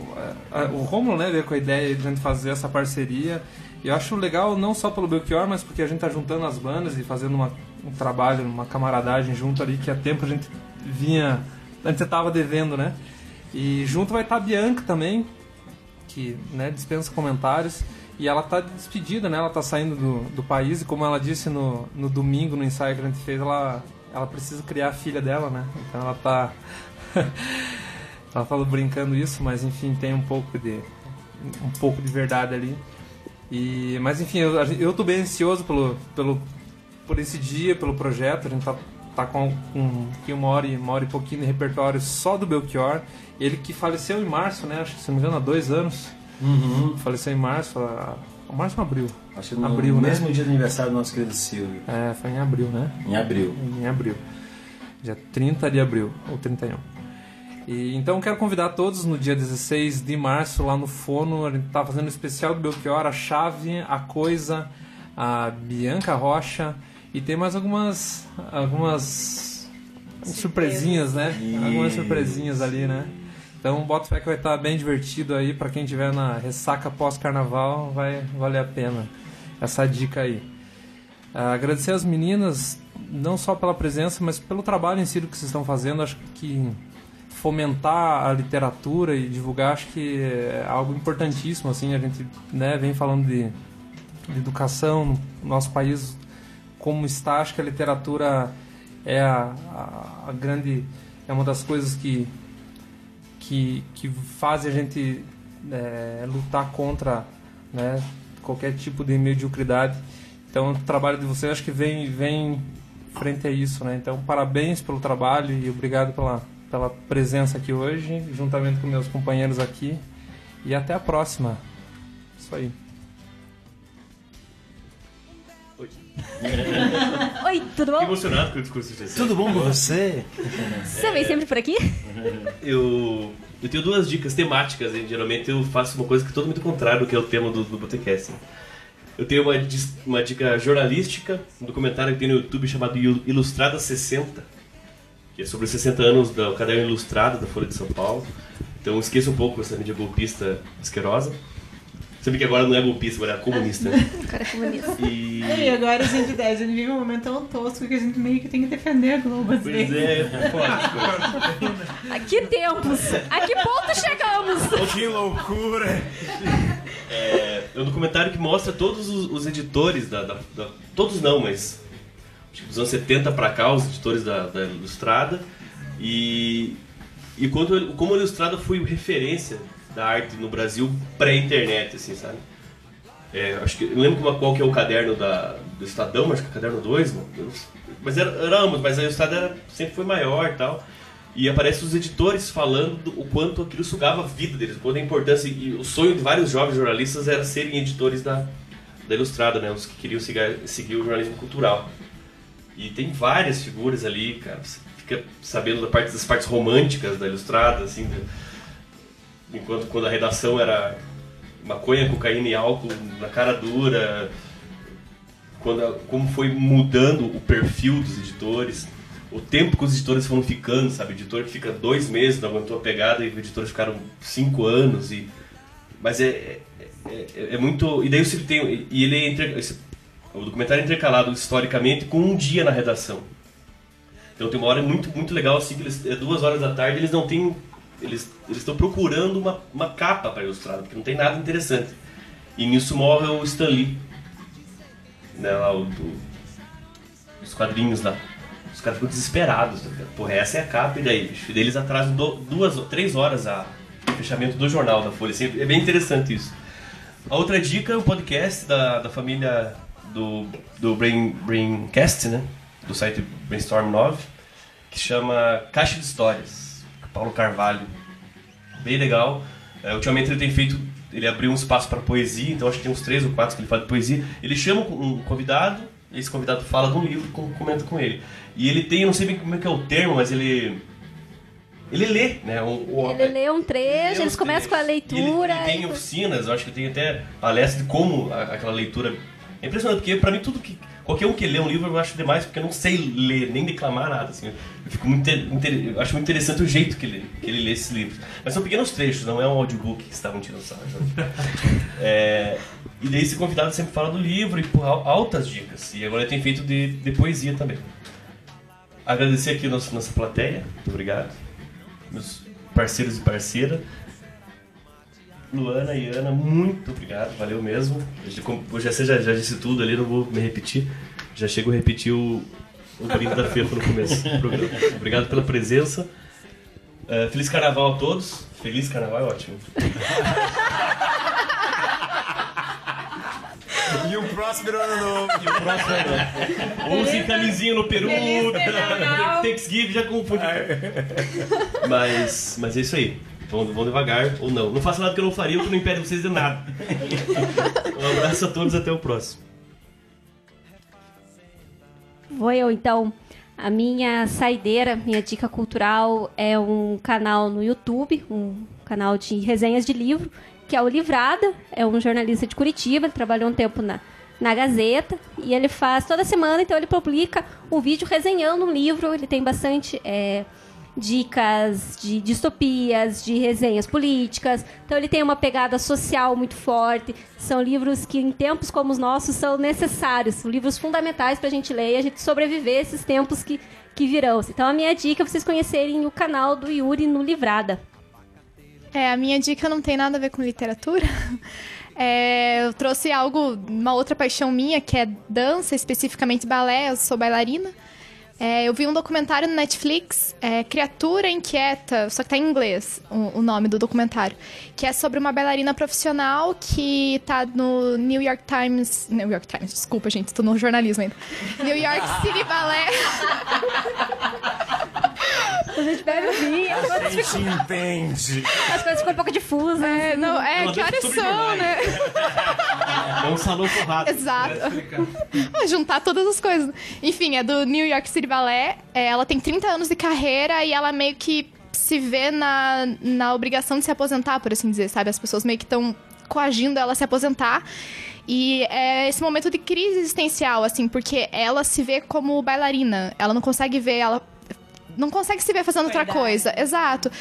a- a- o Romulo, né, veio com a ideia de a gente fazer essa parceria. Eu acho legal não só pelo Belchior, mas porque a gente tá juntando as bandas e fazendo uma- um trabalho, uma camaradagem junto ali que há tempo a gente vinha. A gente tava devendo, né? E junto vai estar a Bianca também, que né, dispensa comentários. E ela tá despedida, né? Ela tá saindo do, do país e como ela disse no, no domingo, no ensaio que a gente fez, ela, ela precisa criar a filha dela, né? Então ela tá... ela falou brincando isso, mas enfim, tem um pouco de... um pouco de verdade ali. E, mas enfim, eu, eu tô bem ansioso pelo, pelo, por esse dia, pelo projeto. A gente tá, tá com, com aqui uma hora, e, uma hora e pouquinho de repertório só do Belchior. Ele que faleceu em março, né? Acho que se não me engano, há dois anos. Faleceu em março, a, março ou abril? Acho que no Abril, né? mesmo dia do aniversário do nosso querido Silvio. É, foi em abril, né? Em abril. Em abril. Dia 30 de abril, ou 31. E, então quero convidar todos no dia 16 de março lá no Fono. A gente tá fazendo um especial do Belchior, a Chave, a Coisa, a Bianca Rocha e tem mais algumas algumas surpresinhas, né? Algumas surpresinhas ali, né? Então boto fé que vai estar bem divertido aí para quem tiver na ressaca pós-carnaval, vai valer a pena essa dica aí. Ah, agradecer às meninas, não só pela presença, mas pelo trabalho em si que vocês estão fazendo. Acho que fomentar a literatura e divulgar, acho que é algo importantíssimo. Assim, a gente né, vem falando de, de educação no nosso país, como está. Acho que a literatura é a, a, a grande, é uma das coisas que que, que faz a gente é, lutar contra né, qualquer tipo de mediocridade. Então, o trabalho de vocês acho que vem, vem frente a isso. Né? Então, parabéns pelo trabalho e obrigado pela, pela presença aqui hoje, juntamente com meus companheiros aqui. E até a próxima. Isso aí. Oi, tudo Fiquei bom? emocionado com o discurso de vocês. Tudo bom com você? Você vem sempre por aqui? Eu, eu tenho duas dicas temáticas, hein? geralmente eu faço uma coisa que é totalmente contrário do que é o tema do, do Botecast. Eu tenho uma, uma dica jornalística, um documentário que tem no YouTube chamado Il- Ilustrada 60, que é sobre os 60 anos do caderno ilustrado da Folha de São Paulo. Então esqueça um pouco essa mídia golpista asquerosa. Você vê que agora não é golpista, agora é comunista. O cara é comunista. E... E agora, gente, 10, a gente vive um momento tão tosco que a gente meio que tem que defender a Globo às Pois é, pode. A que tempos? A que ponto chegamos? Que loucura! É um documentário que mostra todos os, os editores da, da- da- Todos não, mas. Acho que dos anos 70 pra cá, os editores da, da Ilustrada, E, e quanto, como o Ilustrado foi referência da arte no Brasil pré-internet, assim, sabe? É, acho que, lembro qual, qual que é o caderno da, do Estadão, acho que é o caderno 2, mano. Eu- mas era, era ambos, mas aí o Estado era, sempre foi maior e tal. E aparece os editores falando do- o quanto aquilo sugava a vida deles, o quanto a importância. E o sonho de vários jovens jornalistas era serem editores da, da Ilustrada, né? Os que queriam seguir, seguir o jornalismo cultural. E tem várias figuras ali, cara. Você fica sabendo da parte, das partes românticas da Ilustrada, assim. do- enquanto quando a redação era maconha, cocaína e álcool na cara dura. Quando, como foi mudando o perfil dos editores. O tempo que os editores foram ficando, sabe? O editor que fica dois meses, não aguentou a pegada, e os editores ficaram cinco anos. E... Mas é, é, é- é muito. E daí você tem. E ele esse- o documentário é intercalado historicamente com um dia na redação. Então tem uma hora muito, muito legal assim, que eles, é duas horas da tarde eles não têm. Eles estão procurando uma, uma capa para ilustrar, porque não tem nada interessante. E nisso morre o Stan Lee. Né, lá, o, os quadrinhos lá. Os caras ficam desesperados. Ligado? Porra, essa é a capa, e daí, bicho? E daí eles atrasam do- duas, três horas a fechamento do jornal da Folha. Assim, é bem interessante isso. A outra dica é o podcast da, da família do, do Brain, Braincast, né? Do site Brainstorm 9, que chama Caixa de Histórias, Paulo Carvalho. Bem legal. É, ultimamente ele tem feito. Ele abriu um espaço para poesia, então acho que tem uns três ou quatro que ele fala de poesia. Ele chama um convidado, e esse convidado fala de um livro, com- comenta com ele. E ele tem, eu não sei bem como é que é o termo, mas ele. Ele lê, né? Ele lê um trecho, Lê eles começam com a trechos. E leitura. Ele, ele tem e- oficinas, eu acho que tem até palestra de como a- aquela leitura. É impressionante, porque pra mim tudo que. Qualquer um que lê um livro eu acho demais, porque eu não sei ler, nem declamar nada. Assim. Eu, fico muito, inter- eu acho muito interessante o jeito que ele, que ele lê esses livros. Mas são pequenos trechos, não é um audiobook que estavam tirando sarro. É, e daí esse convidado sempre fala do livro e al- altas dicas. E agora ele tem feito de, de poesia também. Agradecer aqui a nossa, nossa plateia, muito obrigado. Meus parceiros e parceira. Luana e Ana, muito obrigado, valeu mesmo. Hoje você já, já disse tudo ali, não vou me repetir. Já chego a repetir o, o brinde da FEFA no começo do programa. Obrigado pela presença. Eh, feliz carnaval a todos. Feliz carnaval é ótimo. E um próspero ano novo. E o próximo ano. Usem camisinha no peru. Feliz. Thanksgiving já confunde. Mas, mas é isso aí. Vão, vão devagar ou não. Não faça nada que eu não faria, o que não impede vocês de nada. Um abraço a todos até o próximo. Vou eu então. A minha saideira, minha dica cultural é um canal no YouTube, um canal de resenhas de livro, que é o Livrada, é um jornalista de Curitiba, ele trabalhou um tempo na, na Gazeta, e ele faz toda semana, então ele publica um vídeo resenhando um livro, ele tem bastante é, dicas de distopias, de resenhas políticas. Então ele tem uma pegada social muito forte. São livros que em tempos como os nossos são necessários, são livros fundamentais para a gente ler e a gente sobreviver esses tempos que, que virão. Então a minha dica é vocês conhecerem o canal do Yuri no Livrada. É, a minha dica não tem nada a ver com literatura. É, eu trouxe algo, uma outra paixão minha, que é dança, especificamente balé. Eu sou bailarina. É, eu vi um documentário no Netflix, é, Criatura Inquieta, só que tá em inglês o, o nome do documentário, que é sobre uma bailarina profissional que tá no New York Times. New York Times, desculpa, gente, tô no jornalismo ainda. New York City Ballet. A gente ouvir, as coisas A gente ficam, entende. as coisas ficam um pouco difusas. É, não, é, Ela que deve horas são, né? É um salão forrado. Exato. Ah, juntar todas as coisas. Enfim, é do New York City Ballet. É, ela tem 30 anos de carreira e ela meio que se vê na, na obrigação de se aposentar, por assim dizer, sabe? As pessoas meio que estão coagindo ela a se aposentar. E é esse momento de crise existencial, assim, porque ela se vê como bailarina. Ela não consegue ver, ela não consegue se ver fazendo outra coisa. Exato.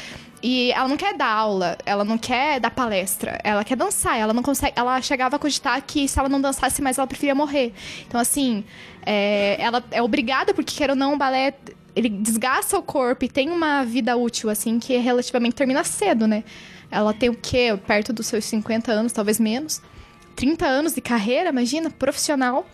E ela não quer dar aula, ela não quer dar palestra, ela quer dançar, ela não consegue. Ela chegava a cogitar que se ela não dançasse mais, ela preferia morrer. Então, assim, é, ela é obrigada, porque quer ou não, o balé. Ele desgasta o corpo e tem uma vida útil, assim, que relativamente termina cedo, né? Ela tem o quê? Perto dos seus 50 anos, talvez menos. 30 anos de carreira, imagina, profissional.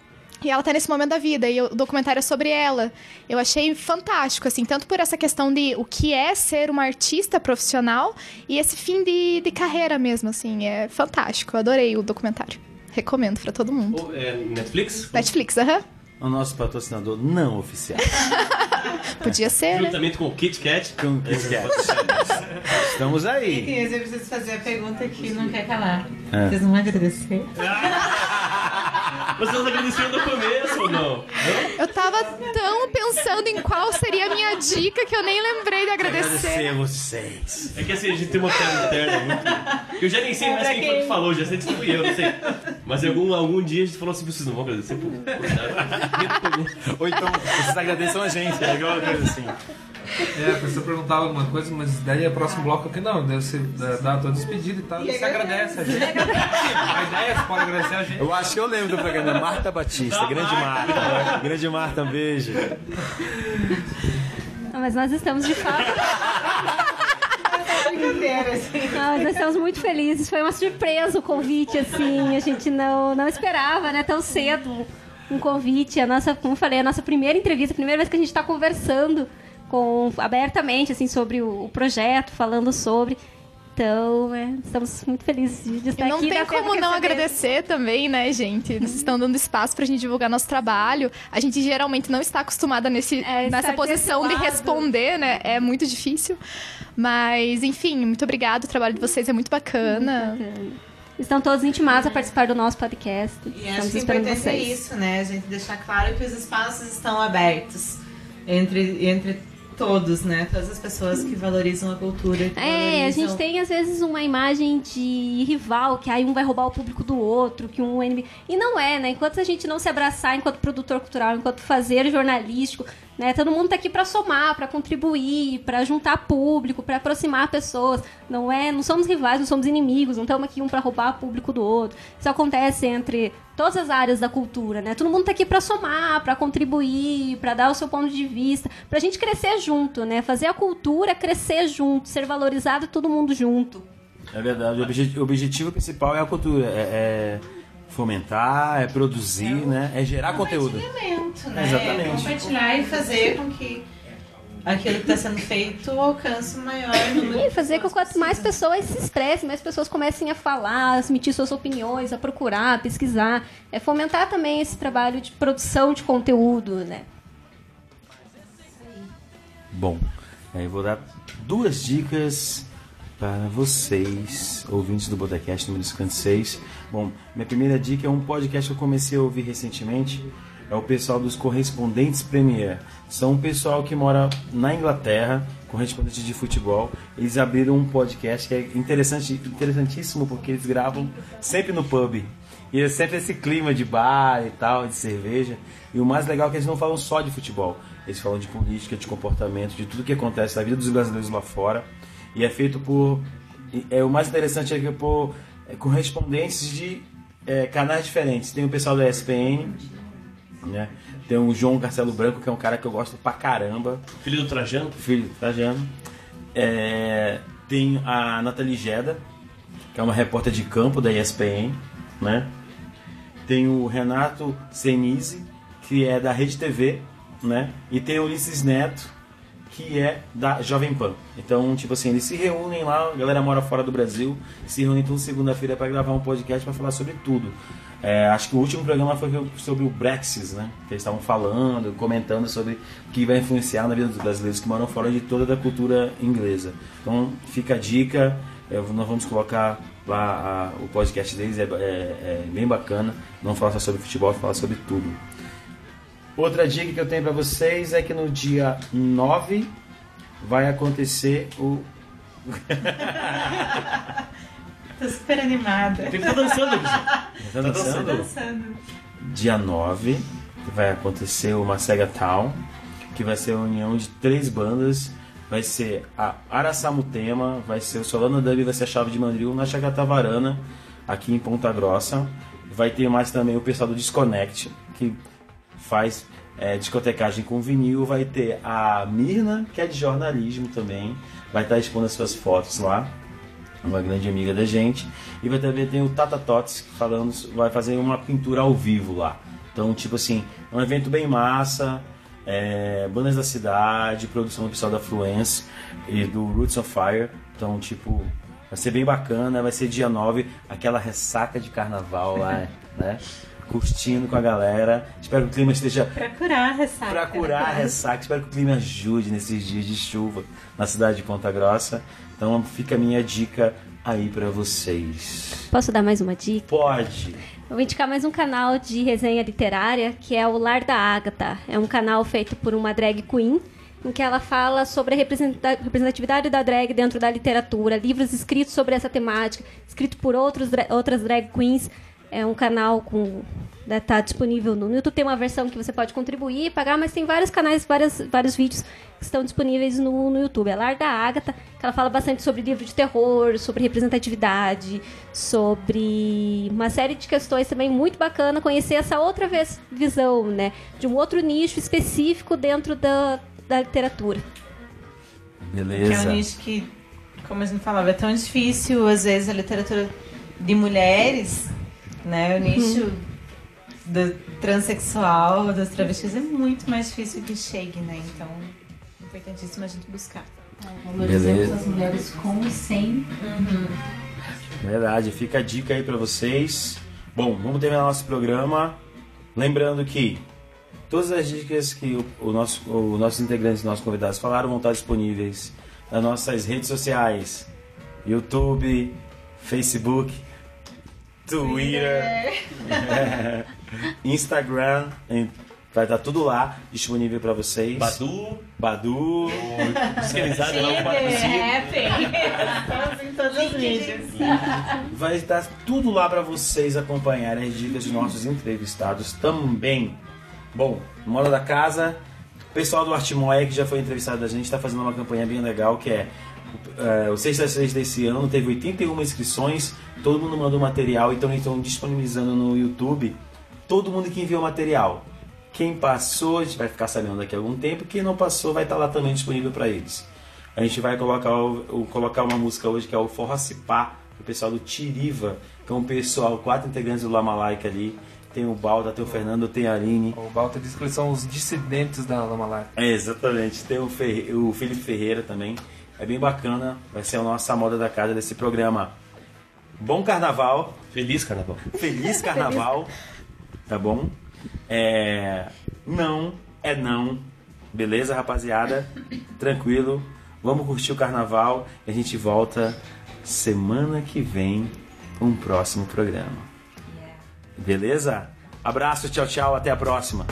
E ela tá nesse momento da vida, e o documentário é sobre ela. Eu achei fantástico, assim, tanto por essa questão de o que é ser uma artista profissional e esse fim de, de carreira mesmo, assim. É fantástico. Eu adorei o documentário. Recomendo pra todo mundo. Ou, é, Netflix? Netflix, aham. O nosso patrocinador não oficial. Podia ser, né? Juntamente com o Kit Kat. Com o Kit Kat. Estamos aí. Cris, eu preciso fazer a pergunta que não quer calar. É. Vocês não vão agradecer? Vocês agradeceram no começo ou não? Eu tava tão pensando em qual seria a minha dica que eu nem lembrei de agradecer. Agradecer vocês. É que assim, a gente tem uma piada interna muito. Eu já nem sei mais quem foi que falou, já sei que fui eu, não sei. Mas algum, algum dia a gente falou assim: vocês não vão agradecer por. Ou então, vocês agradeçam a gente, é igual uma coisa assim. É, a pessoa perguntava alguma coisa, mas daí o próximo bloco aqui não, deve ser da- dar a tua despedida e tal. E você agradece a gente. A ideia, você pode agradecer a gente. Eu acho que eu lembro do programa Marta Batista, grande Marta. Grande Marta, um beijo. Não, mas nós estamos de fato. Brincadeira, assim. Mas nós estamos muito felizes. Foi uma surpresa o convite, assim. A gente não, não esperava, né? Tão cedo um convite. A nossa, como eu falei, a nossa primeira entrevista, a primeira vez que a gente está conversando com, abertamente, assim, sobre o, o projeto, falando sobre. Então, é, estamos muito felizes de, estar E não aqui. tem Dá tempo como não agradecer também, né, gente? Vocês estão dando espaço pra gente divulgar nosso trabalho. A gente geralmente não está acostumada nesse, É, nessa posição de responder, né? É muito difícil. Mas, enfim, muito obrigada. O trabalho de vocês é muito bacana. Estão todos intimados a participar do nosso podcast. E acho Estamos que o esperando é vocês. isso, né? A gente deixar claro que os espaços estão abertos entre, entre todos, né? Todas as pessoas que valorizam a cultura. Que É, a valorizam- gente tem às vezes uma imagem de rival, que aí um vai roubar o público do outro, que um é inimigo. E não é, né? Enquanto a gente não se abraçar enquanto produtor cultural, enquanto fazer jornalístico, né? Todo mundo tá aqui para somar, para contribuir, para juntar público, para aproximar pessoas. Não é, não somos rivais, não somos inimigos, não estamos aqui um para roubar público do outro. Isso acontece entre todas as áreas da cultura, né? Todo mundo tá aqui para somar, para contribuir, para dar o seu ponto de vista, pra gente crescer junto, né? Fazer a cultura crescer junto, ser valorizado todo mundo junto. É verdade, o, o objetivo principal é a cultura, é, é fomentar, é produzir, né? É gerar conteúdo. Compartilhamento, né? Exatamente. Compartilhar e fazer com que aquilo que está sendo feito alcance o maior número E fazer com que quanto mais pessoas se expressem, mais pessoas comecem a falar, a emitir suas opiniões, a procurar, a pesquisar. É fomentar também esse trabalho de produção de conteúdo, né? Bom, aí eu vou dar duas dicas para vocês, ouvintes do Botecast número 56. Bom, minha primeira dica é um podcast que eu comecei a ouvir recentemente. É o pessoal dos Correspondentes Premier. São um pessoal que mora na Inglaterra, correspondentes de futebol. Eles abriram um podcast que é interessante, interessantíssimo porque eles gravam sempre no pub. E é sempre esse clima de bar e tal, de cerveja. E o mais legal é que eles não falam só de futebol. Eles falam de política, de comportamento, de tudo que acontece na vida dos brasileiros lá fora. E é feito por. É, o mais interessante é que é por é, correspondentes de é, canais diferentes. Tem o pessoal da ESPN, né? Tem o João Castelo Branco, que é um cara que eu gosto pra caramba. Filho do Trajano. Filho do Trajano. É, tem a Nathalie Geda, que é uma repórter de campo da ESPN, né? Tem o Renato Senise, que é da Rede TV, né? E tem o Ulisses Neto, que é da Jovem Pan. Então, tipo assim, eles se reúnem lá, a galera mora fora do Brasil, se reúnem toda segunda-feira para gravar um podcast para falar sobre tudo. É, acho que o último programa foi sobre o Brexit, né? Que eles estavam falando, comentando sobre o que vai influenciar na vida dos brasileiros que moram fora de toda a cultura inglesa. Então, fica a dica, é, nós vamos colocar lá a- o podcast deles, é, é- é bem bacana. Não fala só sobre futebol, fala sobre tudo. Outra dica que eu tenho pra vocês é que no dia 9 vai acontecer o. Tô super animada. Tem que estar dançando, bicho. Tá dançando? dançando. Dia 9 vai acontecer uma Sega Town, que vai ser a união de três bandas. Vai ser a Araçamutema, vai ser o Solano Dub, vai ser a Chave de Mandril na Chagatavarana, aqui em Ponta Grossa. Vai ter mais também o pessoal do Disconnect, que faz é, discotecagem com vinil. Vai ter a Mirna, que é de jornalismo também, vai estar expondo as suas fotos lá uma grande amiga da gente. E vai também ter o Tata Tots falando, vai fazer uma pintura ao vivo lá. Então, tipo assim, é um evento bem massa, é, bandas da cidade, produção do pessoal da Fluence e do Roots of Fire. Então, tipo, vai ser bem bacana, vai ser dia 9, aquela ressaca de carnaval lá, né? Curtindo com a galera. Espero que o clima esteja Pra curar a ressaca. Pra curar a ressaca, espero que o clima ajude nesses dias de chuva na cidade de Ponta Grossa. Então fica a minha dica aí pra vocês. Posso dar mais uma dica? Pode! Eu vou indicar mais um canal de resenha literária, que é o Lar da Ágata. É um canal feito por uma drag queen, em que ela fala sobre a representa- representatividade da drag dentro da literatura, livros escritos sobre essa temática, escritos por outros, outras drag queens. É um canal com está disponível no YouTube. Tem uma versão que você pode contribuir e pagar, mas tem vários canais, várias, vários vídeos que estão disponíveis no, no YouTube. É Lar da Ágata, que ela fala bastante sobre livro de terror, sobre representatividade, sobre uma série de questões também muito bacana conhecer essa outra vez, visão, né? De um outro nicho específico dentro da, da literatura. Que é Beleza. um nicho que, como a gente falava, é tão difícil, às vezes, a literatura de mulheres, né? O nicho do transexual, das travestis, é muito mais difícil que chegue, né? Então, é importantíssimo a gente buscar. Beleza. Valorizamos as mulheres com e sem. Verdade, fica a dica aí pra vocês. Bom, vamos terminar nosso programa. Lembrando que todas as dicas que o, o nosso, os nossos integrantes, nossos convidados falaram vão estar disponíveis nas nossas redes sociais: YouTube, Facebook, Twitter, Instagram. em- Vai estar tudo lá disponível pra vocês. Badu. Badu. Esqueminzada lá no Estamos em todos os vídeos. Vai estar tudo lá para vocês acompanharem as dicas dos nossos entrevistados também. Bom, Moda da Casa, o pessoal do Artimoé que já foi entrevistado da gente está fazendo uma campanha bem legal que é, é, o Sexta Seis desse ano teve 81 inscrições, todo mundo mandou material, então eles estão disponibilizando no YouTube todo mundo que enviou material. Quem passou, a gente vai ficar sabendo daqui a algum tempo, quem não passou vai estar lá também disponível para eles. A gente vai colocar, o- colocar uma música hoje que é o Forró Cipá, o pessoal do Tiriva, que é um pessoal, quatro integrantes do Lamalaica ali. Tem o Balda, tem o Fernando, tem a Aline. O Balta diz que eles são os dissidentes da Lamalai. É, exatamente. Tem o, Ferre- o Felipe Ferreira também. É bem bacana. Vai ser a nossa moda da casa desse programa. Bom carnaval. Feliz carnaval. Feliz carnaval. Tá bom? É. Não é não. Beleza, rapaziada? Tranquilo. Vamos curtir o carnaval e a gente volta semana que vem com um próximo programa. Beleza? Abraço, tchau, tchau. Até a próxima.